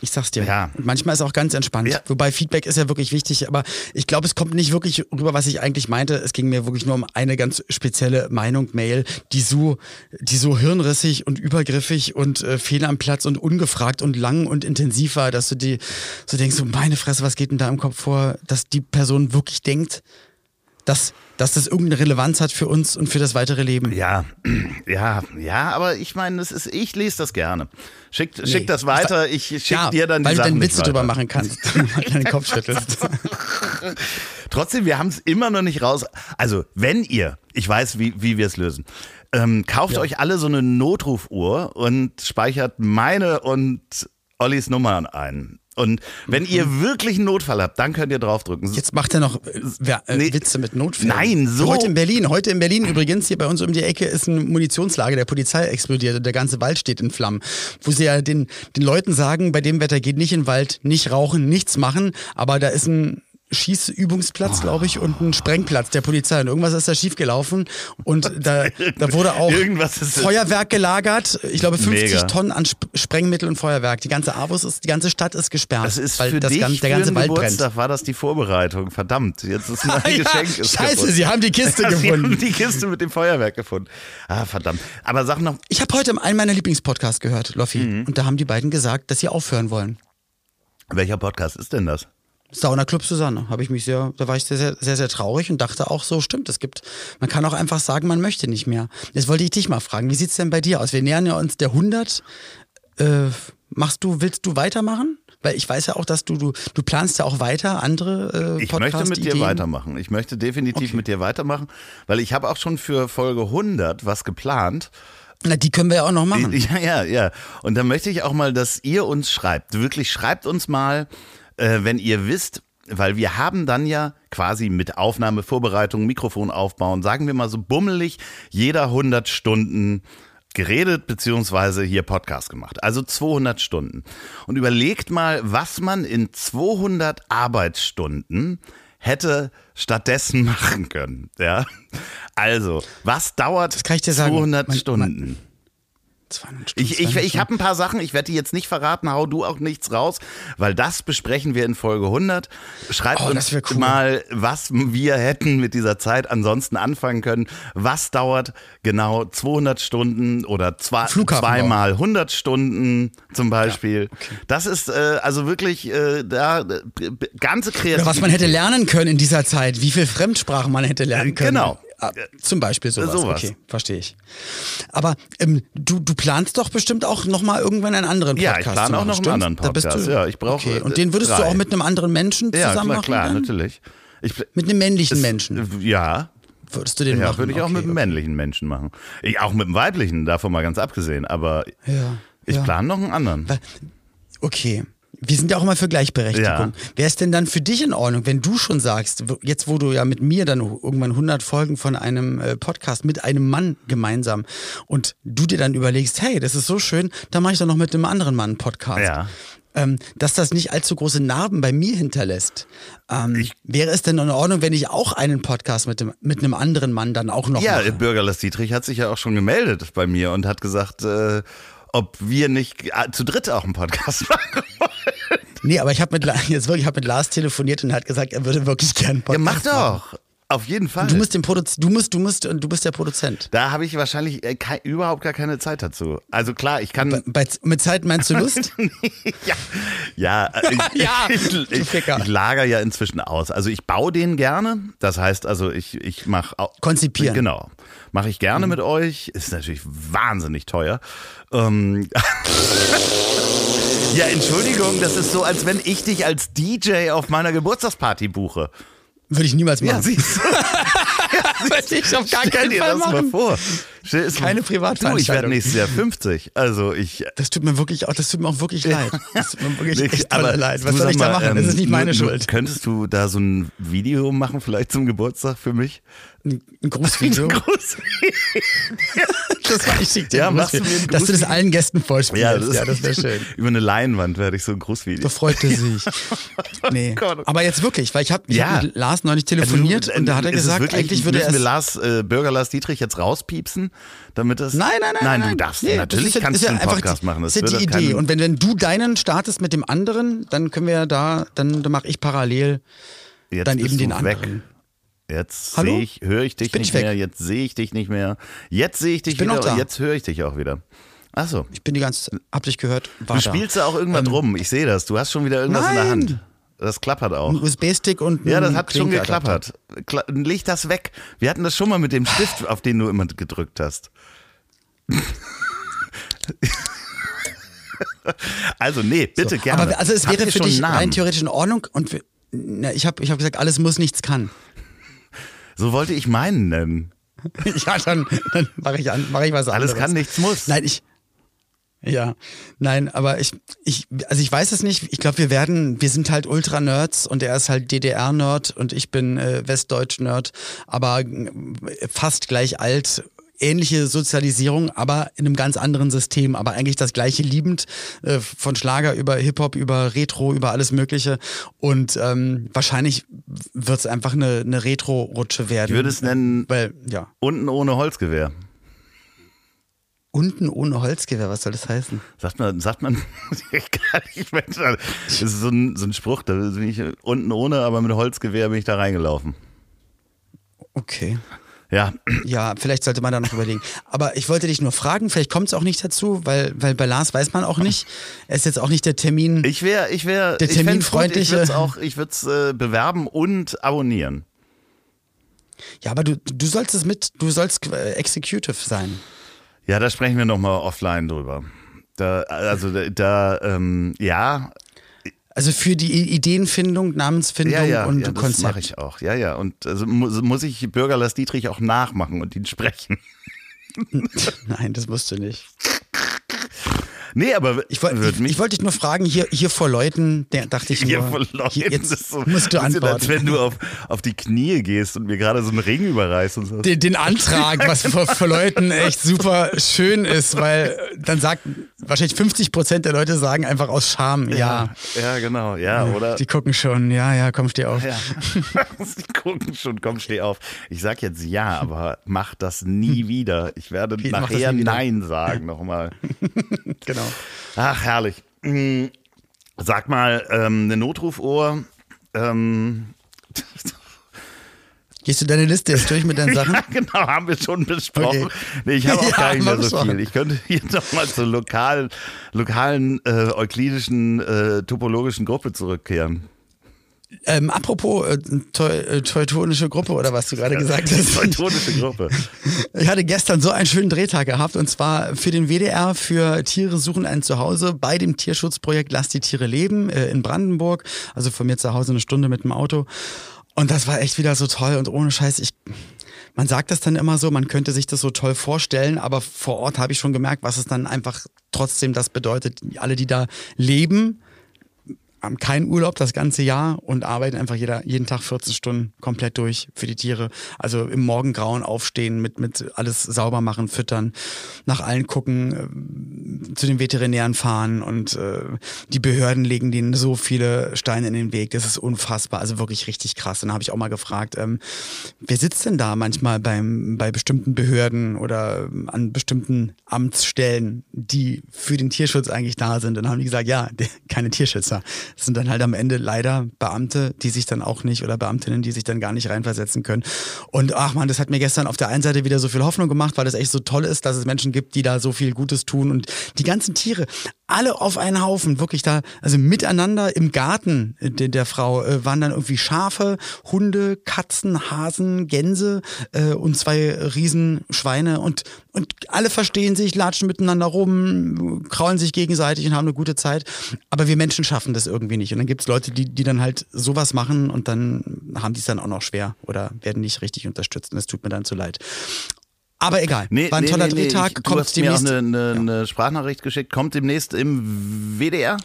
Ich sag's dir. Ja. Und manchmal ist es auch ganz entspannt. Ja. Wobei Feedback ist ja wirklich wichtig, aber ich glaube, es kommt nicht wirklich rüber, was ich eigentlich meinte. Es ging mir wirklich nur um eine ganz spezielle Meinung, Mail, die so, die so hirnrissig und übergriffig und äh, fehl am Platz und ungefragt und lang und intensiv war, dass du die so denkst, so meine Fresse, was geht denn da im Kopf vor, dass die Person wirklich denkt, dass, dass das irgendeine Relevanz hat für uns und für das weitere Leben. Ja, ja, ja, aber ich meine, das ist, ich lese das gerne. Schick, nee. schick das weiter, ich schick ja, dir dann die weil Sachen du dann Witze drüber machen kannst, deinen Kopf schüttelst. Trotzdem, wir haben es immer noch nicht raus. Also, wenn ihr, ich weiß, wie, wie wir es lösen, ähm, kauft ja. euch alle so eine Notrufuhr und speichert meine und Ollis Nummern ein. Und wenn ihr mhm. wirklich einen Notfall habt, dann könnt ihr draufdrücken. Jetzt macht er noch äh, äh, nee, Witze mit Notfällen. Nein, so. Heute in Berlin, heute in Berlin übrigens, hier bei uns um die Ecke ist ein Munitionslager der Polizei explodiert und der ganze Wald steht in Flammen. Wo sie ja den, den Leuten sagen, bei dem Wetter geht nicht in den Wald, nicht rauchen, nichts machen, aber da ist ein Schießübungsplatz, glaube ich, und ein Sprengplatz der Polizei. Und irgendwas ist da schiefgelaufen. Und da, da wurde auch Feuerwerk gelagert. Ich glaube, 50 Mega. Tonnen an Sprengmittel und Feuerwerk. Die ganze Avus ist, die ganze Stadt ist gesperrt. Das ist für das dich, ganze, der ganze für Wald Geburtstag brennt. war das die Vorbereitung. Verdammt, jetzt ist mein ja, Geschenk. Ist scheiße, kaputt. sie haben die Kiste gefunden. Sie haben die Kiste mit dem Feuerwerk gefunden. Ah, verdammt. Aber sag noch. Ich habe heute einen meiner Lieblingspodcasts gehört, Loffi. Mhm. Und da haben die beiden gesagt, dass sie aufhören wollen. Welcher Podcast ist denn das? Sauna Club Susanne. Habe ich mich sehr, da war ich sehr, sehr, sehr, sehr traurig und dachte auch so, stimmt, es gibt, man kann auch einfach sagen, man möchte nicht mehr. Jetzt wollte ich dich mal fragen, wie sieht es denn bei dir aus? Wir nähern ja uns der 100. Äh, machst du, willst du weitermachen? Weil ich weiß ja auch, dass du, du, du planst ja auch weiter andere äh, Ich möchte mit dir weitermachen. Ich möchte definitiv okay. mit dir weitermachen, weil ich habe auch schon für Folge 100 was geplant. Na, die können wir ja auch noch machen. Ja, ja, ja. Und dann möchte ich auch mal, dass ihr uns schreibt. Wirklich schreibt uns mal, äh, wenn ihr wisst, weil wir haben dann ja quasi mit Aufnahme, Vorbereitung, Mikrofon aufbauen, sagen wir mal so bummelig, jeder 100 Stunden geredet beziehungsweise hier Podcast gemacht. Also 200 Stunden. Und überlegt mal, was man in 200 Arbeitsstunden hätte stattdessen machen können. Ja, also was dauert 200 sagen, man, Stunden? Man, 200 Stunden. Ich, ich, ich habe ein paar Sachen, ich werde die jetzt nicht verraten, hau du auch nichts raus, weil das besprechen wir in Folge 100. Schreibt oh, uns cool. mal, was wir hätten mit dieser Zeit ansonsten anfangen können. Was dauert genau 200 Stunden oder zwei, zweimal 100 Stunden zum Beispiel. Ja, okay. Das ist äh, also wirklich äh, da äh, ganze kreativ. Oder was man hätte lernen können in dieser Zeit, wie viel Fremdsprachen man hätte lernen können. Genau. Ah, zum Beispiel sowas. sowas. Okay, verstehe ich. Aber ähm, du, du planst doch bestimmt auch noch mal irgendwann einen anderen Podcast. Ja, ich plane auch noch einen anderen Podcast. Da bist du, ja, ich brauche. Okay. Und den würdest drei. du auch mit einem anderen Menschen zusammen ja, klar, machen? klar, dann? natürlich. Ich, mit einem männlichen es, Menschen. Ja. Würdest du den ja, machen? würde ich auch okay, mit einem okay. männlichen Menschen machen. Ich, auch mit einem weiblichen, davon mal ganz abgesehen. Aber ja, ich ja. plane noch einen anderen. Okay wir sind ja auch immer für Gleichberechtigung. Ja. Wäre es denn dann für dich in Ordnung, wenn du schon sagst, jetzt wo du ja mit mir dann irgendwann 100 Folgen von einem äh, Podcast mit einem Mann gemeinsam und du dir dann überlegst, hey, das ist so schön, dann mache ich doch noch mit einem anderen Mann einen Podcast. Ja. Ähm, dass das nicht allzu große Narben bei mir hinterlässt. Ähm, wäre es denn in Ordnung, wenn ich auch einen Podcast mit, dem, mit einem anderen Mann dann auch noch ja, mache? Ja, Bürgerlass Dietrich hat sich ja auch schon gemeldet bei mir und hat gesagt, äh, ob wir nicht äh, zu dritt auch einen Podcast machen wollen. Nee, aber ich habe mit, jetzt wirklich, hab mit Lars telefoniert und er hat gesagt, er würde wirklich gerne einen Podcast Ja, mach doch. Machen. Auf jeden Fall. Du musst den Produz du musst, du musst, du bist der Produzent. Da habe ich wahrscheinlich äh, kein, überhaupt gar keine Zeit dazu. Also klar, ich kann. Bei, bei, mit Zeit meinst du Lust? ja, ja, äh, ich, ja ich, ich, ich, lager ja inzwischen aus. Also ich baue den gerne. Das heißt, also ich, ich mache konzipieren. Genau, mache ich gerne mhm. mit euch. Ist natürlich wahnsinnig teuer. Ähm, ja, Entschuldigung, das ist so, als wenn ich dich als DJ auf meiner Geburtstagsparty buche. Würde ich niemals machen. Ja, siehst du. ja, Würde ich auf gar keinen Fall das machen. Mal vor. Keine Privatveranstaltung. Du, ich werde nächstes Jahr 50. Also ich. Das tut mir wirklich auch, das tut mir auch wirklich leid. Das tut mir wirklich echt aber leid. Was soll ich da mal, machen? Das ähm, ist nicht meine Schuld. Könntest du da so ein Video machen, vielleicht zum Geburtstag für mich? Ein, ein Grußvideo. Das war ich schick dir Ja, machst du Grußvideo. mir ein Dass du das Grußvideo? allen Gästen vorspielst. Ja, das, ja, das wäre schön. Über eine Leinwand werde ich so ein Grußvideo. Da freut er sich. Nee. Gott. Aber jetzt wirklich, weil ich habe Ja. hab mit Lars neulich telefoniert Also, und da hat er ist es gesagt, wirklich, eigentlich würde er müssen wir. Lars, äh, Bürger Lars Dietrich jetzt rauspiepsen, damit das. Nein, nein, nein. Nein, nein, du darfst. Nee, natürlich ja- kannst ja du einen einfach Podcast die, machen. Das ist ja die Idee. Und wenn, wenn du deinen startest mit dem anderen, dann können wir da, dann, dann mache ich parallel jetzt dann eben den weg. anderen. Jetzt sehe ich, höre ich dich bin nicht ich mehr, jetzt sehe ich dich nicht mehr, jetzt sehe ich dich bin wieder jetzt höre ich dich auch wieder. Achso. Ich bin die ganze hab dich gehört, war Du da. spielst da auch irgendwas rum. Ich sehe das. Du hast schon wieder irgendwas in der Nein. Hand. Das klappert auch. Ein USB-Stick und Ja, das ein hat schon geklappert. Kla leg das weg. Wir hatten das schon mal mit dem Stift, auf den du immer gedrückt hast. also, nee, bitte gerne. Aber also es Habt wäre für dich rein theoretisch in Ordnung und na, ich habe ich hab gesagt, alles muss, nichts kann. So wollte ich meinen nennen. ja, dann, dann mache ich, an- mach ich was anderes. Alles kann, nichts muss. Nein, ich. Ja, nein, aber ich, ich, also ich weiß es nicht. Ich glaube, wir werden, wir sind halt Ultra-Nerds und er ist halt DDR-Nerd und ich bin äh, Westdeutsch-Nerd, aber äh, fast gleich alt. Ähnliche Sozialisierung, aber in einem ganz anderen System, aber eigentlich das gleiche liebend, äh, von Schlager über Hip-Hop, über Retro, über alles Mögliche. Und ähm, wahrscheinlich wird es einfach eine, eine Retro-Rutsche werden. Ich würde es nennen, Weil, ja. unten ohne Holzgewehr. Unten ohne Holzgewehr, was soll das heißen? Sagt man, sagt man, weiß nicht, das ist so ein, so ein Spruch, da bin ich unten ohne, aber mit Holzgewehr bin ich da reingelaufen. Okay. Ja, Ja, vielleicht sollte man da noch überlegen. Aber ich wollte dich nur fragen, vielleicht kommt es auch nicht dazu, weil, weil bei Lars weiß man auch nicht. Er ist jetzt auch nicht der Termin. ich wäre, ich wäre, Der terminfreundliche- Ich würde es auch, ich würde es äh, bewerben und abonnieren. Ja, aber du, du sollst es mit, du sollst äh, Executive sein. Ja, da sprechen wir nochmal offline drüber. Da, also da, da ähm, ja, Also für die Ideenfindung, Namensfindung ja, ja, und ja das Konzept. mache ich auch. Ja, ja. Und also muss, muss ich Bürger Lars Dietrich auch nachmachen und ihn sprechen. Nein, das musst du nicht. Nee, aber Ich, woll- würd ich, ich wollte dich nur fragen, hier, hier vor Leuten, der dachte ich hier nur, von Leuten, hier, jetzt so, musst du antworten. Als wenn du auf, auf die Knie gehst und mir gerade so einen Ring überreißt und so. den, den Antrag, was vor, vor Leuten echt super schön ist, weil dann sagt wahrscheinlich 50 Prozent der Leute sagen einfach aus Scham, ja. Ja, genau. Ja, oder? Die gucken schon, ja, ja, komm, steh auf. Ja. Sie gucken schon, komm, steh auf. Ich sag jetzt ja, aber mach das nie wieder. Ich werde das nachher? Nein sagen nochmal. Genau. Ach, herrlich. Mm, Sag mal, ähm, eine Notrufuhr. Ähm, Gehst du deine Liste jetzt durch mit deinen Sachen? ja, genau, haben wir schon besprochen. Okay. Nee, ich habe auch Ja, gar nicht mehr so besprochen. viel. Ich könnte hier nochmal zur lokalen, lokalen äh, euklidischen äh, topologischen Gruppe zurückkehren. Ähm, apropos äh, teu, äh, teutonische Gruppe oder was du gerade gesagt hast. Teutonische Gruppe. Ich hatte gestern so einen schönen Drehtag gehabt und zwar für den WDR für Tiere suchen ein Zuhause bei dem Tierschutzprojekt Lass die Tiere leben äh, in Brandenburg. Also von mir zu Hause eine Stunde mit dem Auto. Und das war echt wieder so toll und ohne Scheiß, ich, man sagt das dann immer so, man könnte sich das so toll vorstellen, aber vor Ort habe ich schon gemerkt, was es dann einfach trotzdem das bedeutet. Alle, die da leben, haben keinen Urlaub das ganze Jahr und arbeiten einfach jeder, jeden Tag 14 Stunden komplett durch für die Tiere. Also im Morgengrauen aufstehen, mit, mit alles sauber machen, füttern, nach allen gucken, äh, zu den Veterinären fahren und äh, die Behörden legen denen so viele Steine in den Weg. Das ist unfassbar, also wirklich richtig krass. Und da habe ich auch mal gefragt, ähm, wer sitzt denn da manchmal beim, bei bestimmten Behörden oder ähm, an bestimmten Amtsstellen, die für den Tierschutz eigentlich da sind? Und dann haben die gesagt, ja, keine Tierschützer. Das sind dann halt am Ende leider Beamte, die sich dann auch nicht oder Beamtinnen, die sich dann gar nicht reinversetzen können. Und ach man, das hat mir gestern auf der einen Seite wieder so viel Hoffnung gemacht, weil es echt so toll ist, dass es Menschen gibt, die da so viel Gutes tun und die ganzen Tiere, alle auf einen Haufen, wirklich da, also miteinander im Garten der, der Frau äh, waren dann irgendwie Schafe, Hunde, Katzen, Hasen, Gänse äh, und zwei Riesenschweine und, und alle verstehen sich, latschen miteinander rum, kraulen sich gegenseitig und haben eine gute Zeit. Aber wir Menschen schaffen das irgendwie nicht. Und dann gibt es Leute, die, die dann halt sowas machen und dann haben die es dann auch noch schwer oder werden nicht richtig unterstützt. Und das tut mir dann zu leid. Aber egal, Nee, war ein nee, toller nee. Drehtag, Ich, du kommt hast mir auch demnächst. eine, eine, eine Sprachnachricht geschickt, kommt demnächst im WDR.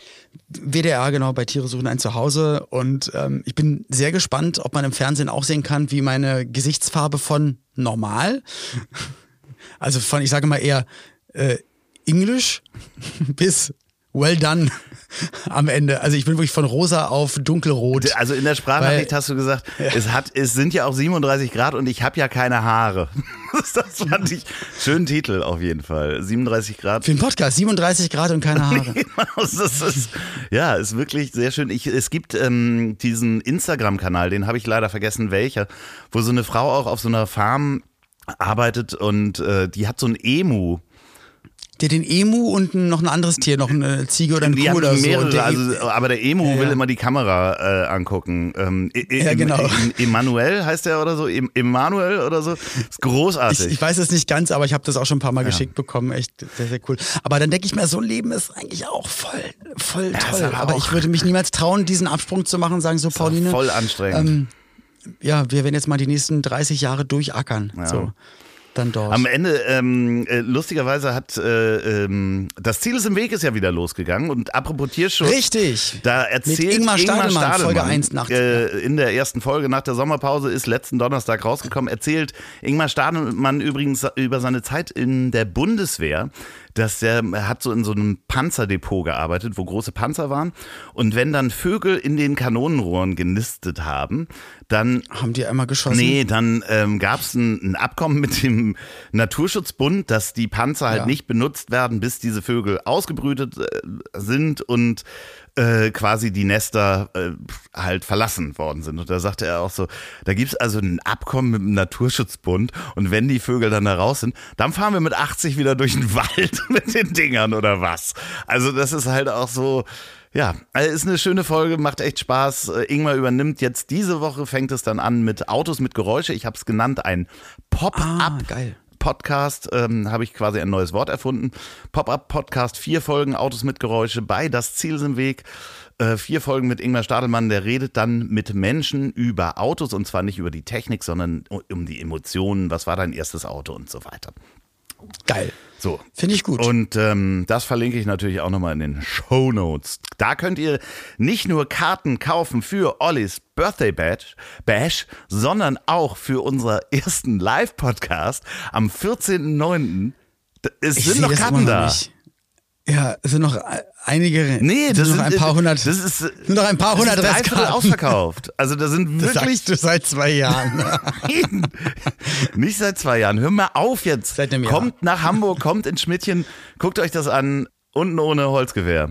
WDR, genau, bei Tiere suchen ein Zuhause. Und ähm, ich bin sehr gespannt, ob man im Fernsehen auch sehen kann, wie meine Gesichtsfarbe von normal, also von, ich sage mal eher äh, Englisch bis well done am Ende. Also ich bin wirklich von rosa auf dunkelrot. Also in der Sprachnachricht hast du gesagt, es hat, es sind ja auch 37 Grad und ich habe ja keine Haare. Das fand ich schönen Titel auf jeden Fall. 37 Grad. Für den Podcast, 37 Grad und keine Haare. Genau, ist, ja, ist wirklich sehr schön. Ich, es gibt ähm, diesen Instagram-Kanal, den habe ich leider vergessen, welcher, wo so eine Frau auch auf so einer Farm arbeitet und äh, die hat so ein Emu. Der den Emu und noch ein anderes Tier, noch eine Ziege oder ein Die Kuh oder so. mehrere, der, also, aber der Emu Ja, ja. will immer die Kamera äh, angucken. Ähm, E- E- Ja, genau. Em- Emanuel heißt der oder so, Em- Emanuel oder so. Ist großartig. ich, ich weiß es nicht ganz, aber ich habe das auch schon ein paar Mal geschickt bekommen. Echt sehr, sehr cool. Aber dann denke ich mir, so ein Leben ist eigentlich auch voll, voll toll. aber Aber ich würde mich niemals trauen, diesen Absprung zu machen und sagen, so Pauline, Voll anstrengend. ähm, ja, wir werden jetzt mal die nächsten 30 Jahre durchackern. So, dann dort. Am Ende, ähm, äh, lustigerweise hat äh, ähm, das Ziel ist im Weg ist ja wieder losgegangen und apropos Tierschutz. Richtig. Da erzählt Ingmar Stadelmann, Stadelmann, Folge 1 nachts. Äh, in der ersten Folge nach der Sommerpause ist letzten Donnerstag rausgekommen. Erzählt Ingmar Stadelmann übrigens über seine Zeit in der Bundeswehr, dass er, er hat so in so einem Panzerdepot gearbeitet, wo große Panzer waren. Und wenn dann Vögel in den Kanonenrohren genistet haben, dann Haben die einmal geschossen? Nee, dann ähm, gab es ein, ein Abkommen mit dem Naturschutzbund, dass die Panzer halt Ja. nicht benutzt werden, bis diese Vögel ausgebrütet äh, sind und äh, quasi die Nester äh, halt verlassen worden sind. Und da sagte er auch so, da gibt's also ein Abkommen mit dem Naturschutzbund und wenn die Vögel dann da raus sind, dann fahren wir mit 80 wieder durch den Wald mit den Dingern oder was. Also das ist halt auch so, ja, also ist eine schöne Folge, macht echt Spaß. Äh, Ingmar übernimmt jetzt diese Woche, fängt es dann an mit Autos mit Geräusche. Ich habe es genannt, ein Pop-up. Ah, geil. Podcast ähm, habe ich quasi ein neues Wort erfunden. Pop-up-Podcast, vier Folgen Autos mit Geräusche bei Das Ziel ist im Weg. Äh, vier Folgen mit Ingmar Stadelmann, der redet dann mit Menschen über Autos und zwar nicht über die Technik, sondern um die Emotionen. Was war dein erstes Auto und so weiter. Geil. So. Finde ich gut. Und ähm, das verlinke ich natürlich auch nochmal in den Show Notes. Da könnt ihr nicht nur Karten kaufen für Ollis Birthday Bash, Bash sondern auch für unseren ersten Live-Podcast am 14.09. Es Ich sind noch Karten noch da. nicht. Ja, es sind noch e- einige. Nee, das sind sind noch ein paar hundert. Das ist, sind noch ein paar das hundert Restkarten. ausverkauft. Also da sind Das wirklich du seit zwei Jahren. Nicht seit zwei Jahren. Hör mal auf jetzt. Seit einem Jahr. Kommt nach Hamburg, kommt in Schmidtchen, guckt euch das an. Unten ohne Holzgewehr.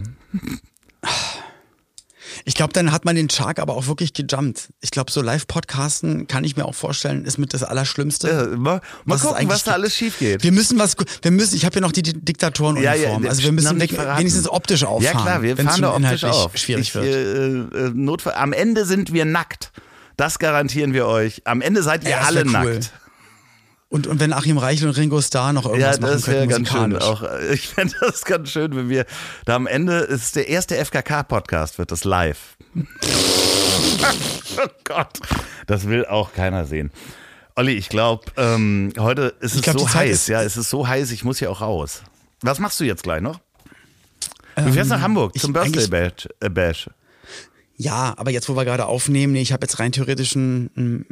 Ich glaube, dann hat man den Shark aber auch wirklich gejumpt. Ich glaube, so Live-Podcasten kann ich mir auch vorstellen, ist mit das Allerschlimmste. Ja, mal mal gucken, was da alles schief geht. Wir müssen was, wir müssen, ich habe ja noch die Di- Diktatorenuniform. ja, also wir müssen weg, wenigstens optisch auffahren. Ja klar, wir fahren da optisch inhaltlich auf. schwierig ich, wird. Äh, äh, Notfall, am Ende sind wir nackt. Das garantieren wir euch. Am Ende seid ihr Ja, alle cool. nackt. Und, und wenn Achim Reichel und Ringo Starr noch Ja, irgendwas machen das wäre könnten ganz schön. Auch, äh, ich fände das ganz schön, wenn wir da am Ende ist der erste FKK-Podcast, wird das live. oh Gott, das will auch keiner sehen. Olli, ich glaube, ähm, heute ist es glaub, so heiß. ist- ja, es ist so heiß, ich muss hier auch raus. Was machst du jetzt gleich noch? Du fährst nach Hamburg Ähm, ich- zum Birthday Bash. Äh, Bash. Ja, aber jetzt, wo wir gerade aufnehmen, nee, ich habe jetzt rein theoretisch ein, ein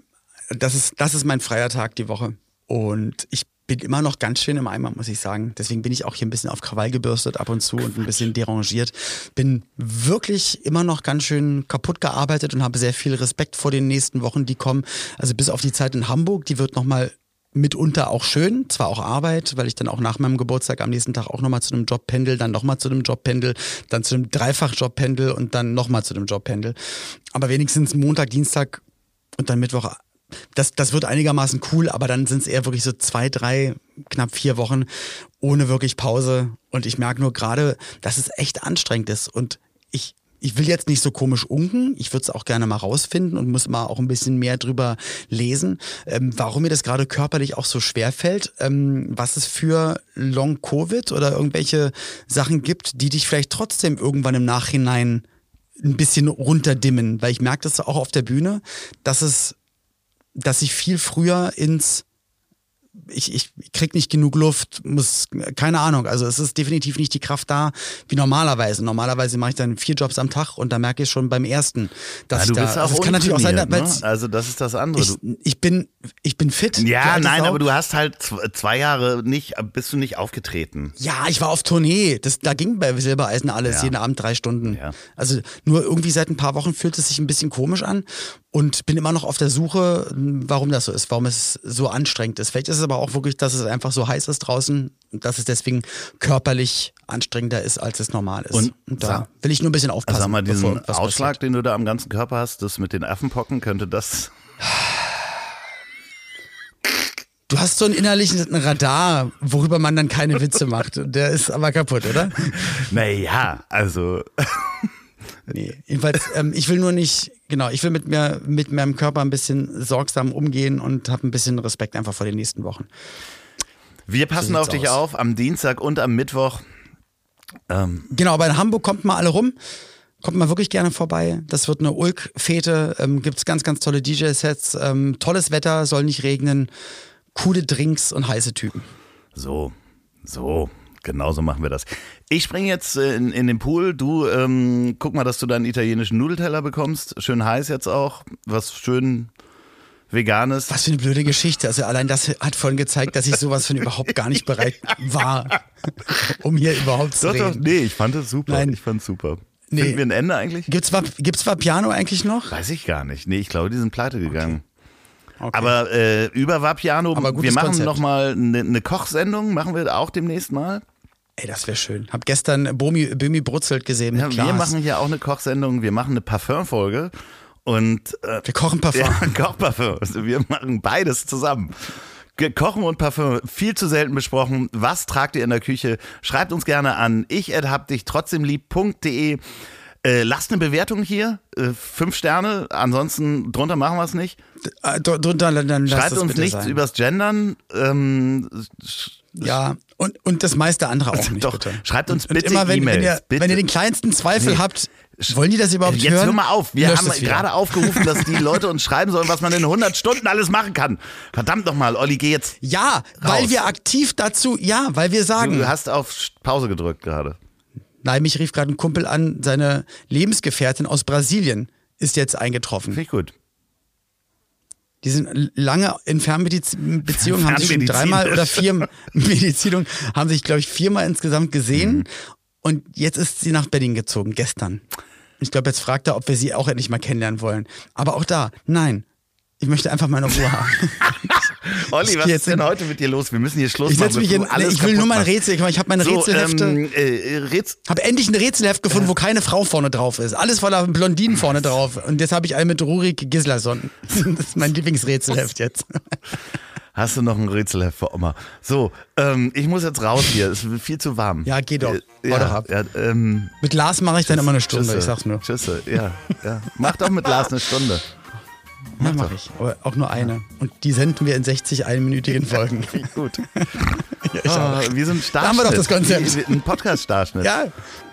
das ist, das ist mein freier Tag die Woche. Und ich bin immer noch ganz schön im Eimer, muss ich sagen. Deswegen bin ich auch hier ein bisschen auf Krawall gebürstet ab und zu und ein bisschen derangiert. Bin wirklich immer noch ganz schön kaputt gearbeitet und habe sehr viel Respekt vor den nächsten Wochen, die kommen. Also bis auf die Zeit in Hamburg, die wird nochmal mitunter auch schön, zwar auch Arbeit, weil ich dann auch nach meinem Geburtstag am nächsten Tag auch nochmal zu einem Job pendel, dann nochmal zu einem Job pendel, dann zu einem Dreifachjob pendel und dann nochmal zu einem Job pendel. Aber wenigstens Montag, Dienstag und dann Mittwoch. Das, das wird einigermaßen cool, aber dann sind es eher wirklich so zwei, drei, knapp vier Wochen ohne wirklich Pause. Und ich merke nur gerade, dass es echt anstrengend ist. Und ich, ich will jetzt nicht so komisch unken. Ich würde es auch gerne mal rausfinden und muss mal auch ein bisschen mehr drüber lesen, ähm, warum mir das gerade körperlich auch so schwer fällt, ähm, was es für Long-Covid oder irgendwelche Sachen gibt, die dich vielleicht trotzdem irgendwann im Nachhinein ein bisschen runterdimmen, weil ich merke das auch auf der Bühne, dass es, dass ich viel früher ins ich, ich krieg nicht genug Luft, muss, keine Ahnung. Also es ist definitiv nicht die Kraft da, wie normalerweise. Normalerweise mache ich dann vier Jobs am Tag und da merke ich schon beim ersten, dass ja, ich da, bist auch also es kann natürlich auch sein, ne? Also das ist das andere. ich, ich bin, ich bin fit. ja, nein, Sau. aber du hast halt zw- zwei Jahre nicht, bist du nicht aufgetreten. Ja, ich war auf Tournee. Das, da ging bei Silbereisen alles, Ja. jeden Abend drei Stunden. Ja. Also nur irgendwie seit ein paar Wochen fühlt es sich ein bisschen komisch an und bin immer noch auf der Suche, warum das so ist, warum es so anstrengend ist. Vielleicht ist es aber auch wirklich, dass es einfach so heiß ist draußen und dass es deswegen körperlich anstrengender ist, als es normal ist. Und da sag- will ich nur ein bisschen aufpassen. Also sag mal, diesen Ausschlag, passiert. den du da am ganzen Körper hast, das mit den Affenpocken, könnte das. Du hast so einen innerlichen Radar, worüber man dann keine Witze macht. Der ist aber kaputt, oder? Naja, also. Nee, jedenfalls, ähm, ich will nur nicht, genau, ich will mit mir, mit meinem Körper ein bisschen sorgsam umgehen und habe ein bisschen Respekt einfach vor den nächsten Wochen. Wir passen sieht's auf dich aus. auf am Dienstag und am Mittwoch. Ähm, Genau, aber in Hamburg kommt mal alle rum. Kommt mal wirklich gerne vorbei. Das wird eine Ulk-Fete. Ähm, Gibt es ganz, ganz tolle DJ-Sets. Ähm, tolles Wetter, soll nicht regnen. Coole Drinks und heiße Typen. so, so, genau so machen wir das. Ich springe jetzt äh, in, in den Pool. Du ähm, guck mal, dass du deinen italienischen Nudelteller bekommst. Schön heiß jetzt auch. Was schön Veganes. Was für eine blöde Geschichte. Also allein das hat vorhin gezeigt, dass ich sowas von überhaupt gar nicht bereit war, um hier überhaupt zu Doch, doch, reden. nee, ich fand es super. Nein. Ich fand es super. Nee. Finden wir ein Ende eigentlich? Gibt's, Vap- gibt's Vapiano eigentlich noch? Weiß ich gar nicht. Nee, ich glaube, die sind pleite gegangen. Okay. Aber äh, über Vapiano, wir machen nochmal eine ne Kochsendung, machen wir auch demnächst mal. Ey, das wäre schön. Hab gestern Bomi, Bömi Brutzelt gesehen Ja, wir machen hier auch eine Kochsendung, wir machen eine Parfümfolge und äh, Wir kochen Parfum. ja, Kochparfüm. Also wir machen beides zusammen. Kochen und Parfüm, viel zu selten besprochen. Was tragt ihr in der Küche? Schreibt uns gerne an ich hab dich trotzdem lieb.de. Äh, lasst eine Bewertung hier, äh, fünf Sterne. Ansonsten drunter machen wir es nicht. Äh, dr- drunter, dann, Schreibt uns nichts sein. übers Gendern. Ähm, Ja, und, und das meiste andere auch nicht, Doch, bitte. schreibt uns bitte und immer, wenn, wenn, ihr, bitte. wenn ihr den kleinsten Zweifel Nee. habt, wollen die das überhaupt Jetzt hören? hör mal auf. Wir haben gerade aufgerufen, dass die Leute uns schreiben sollen, was man in 100 Stunden alles machen kann. Verdammt nochmal, Olli, geh jetzt. Ja, weil Raus. wir aktiv dazu, ja, weil wir sagen. Du hast auf Pause gedrückt gerade. Nein, mich rief gerade ein Kumpel an, seine Lebensgefährtin aus Brasilien ist jetzt eingetroffen. Finde ich gut. Die sind lange in Fernbeziehungen, haben sich schon dreimal oder vier Medizinungen, haben sich, glaube ich, viermal insgesamt gesehen. Mhm. Und jetzt ist sie nach Berlin gezogen, gestern. Ich glaube, jetzt fragt er, ob wir sie auch endlich mal kennenlernen wollen. Aber auch da, nein. Ich möchte einfach meine Ruhe haben. Olli, was ist jetzt denn heute mit dir los? Wir müssen hier Schluss Ich machen. mich in, alles ich will nur mein. Rätsel, ich habe meine So, Rätselhefte. ähm, äh, Rätsel. Habe endlich ein Rätselheft gefunden, wo keine Frau vorne drauf ist. Alles voller Blondinen vorne drauf. Und jetzt habe ich einen mit Rurik Gislason. Das ist mein Lieblingsrätselheft jetzt. Hast du noch ein Rätselheft für Oma? So, ähm, ich muss jetzt raus hier. Es wird viel zu warm. Ja, geh doch. Äh, ja, doch ab. Ja, ähm, Mit Lars mache ich dann immer eine Stunde, Tschüsse. ich sag's nur. Tschüsse, ja, ja. Mach doch mit Lars eine Stunde. Ja, mache ich. Aber auch nur eine. Und die senden wir in 60 einminütigen Folgen. Gut. Ja, Ah, wie so ein Starschnitt. Da haben wir doch das Konzept. Ein Podcast-Starschnitt. Ja,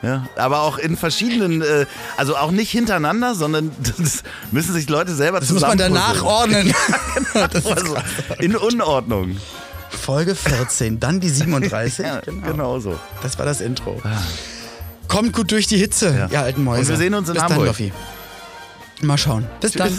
Ja, aber auch in verschiedenen, äh, also auch nicht hintereinander, sondern das müssen sich Leute selber das muss man danach ordnen. Das ist Also, in Unordnung. Folge 14, dann die 37. Ja, genau. genau so. Das war das Intro. Kommt gut durch die Hitze, Ja. ihr alten Mäuse. Und wir sehen uns in Bis Hamburg. Dann, Loffi. Mal schauen. Bis dann.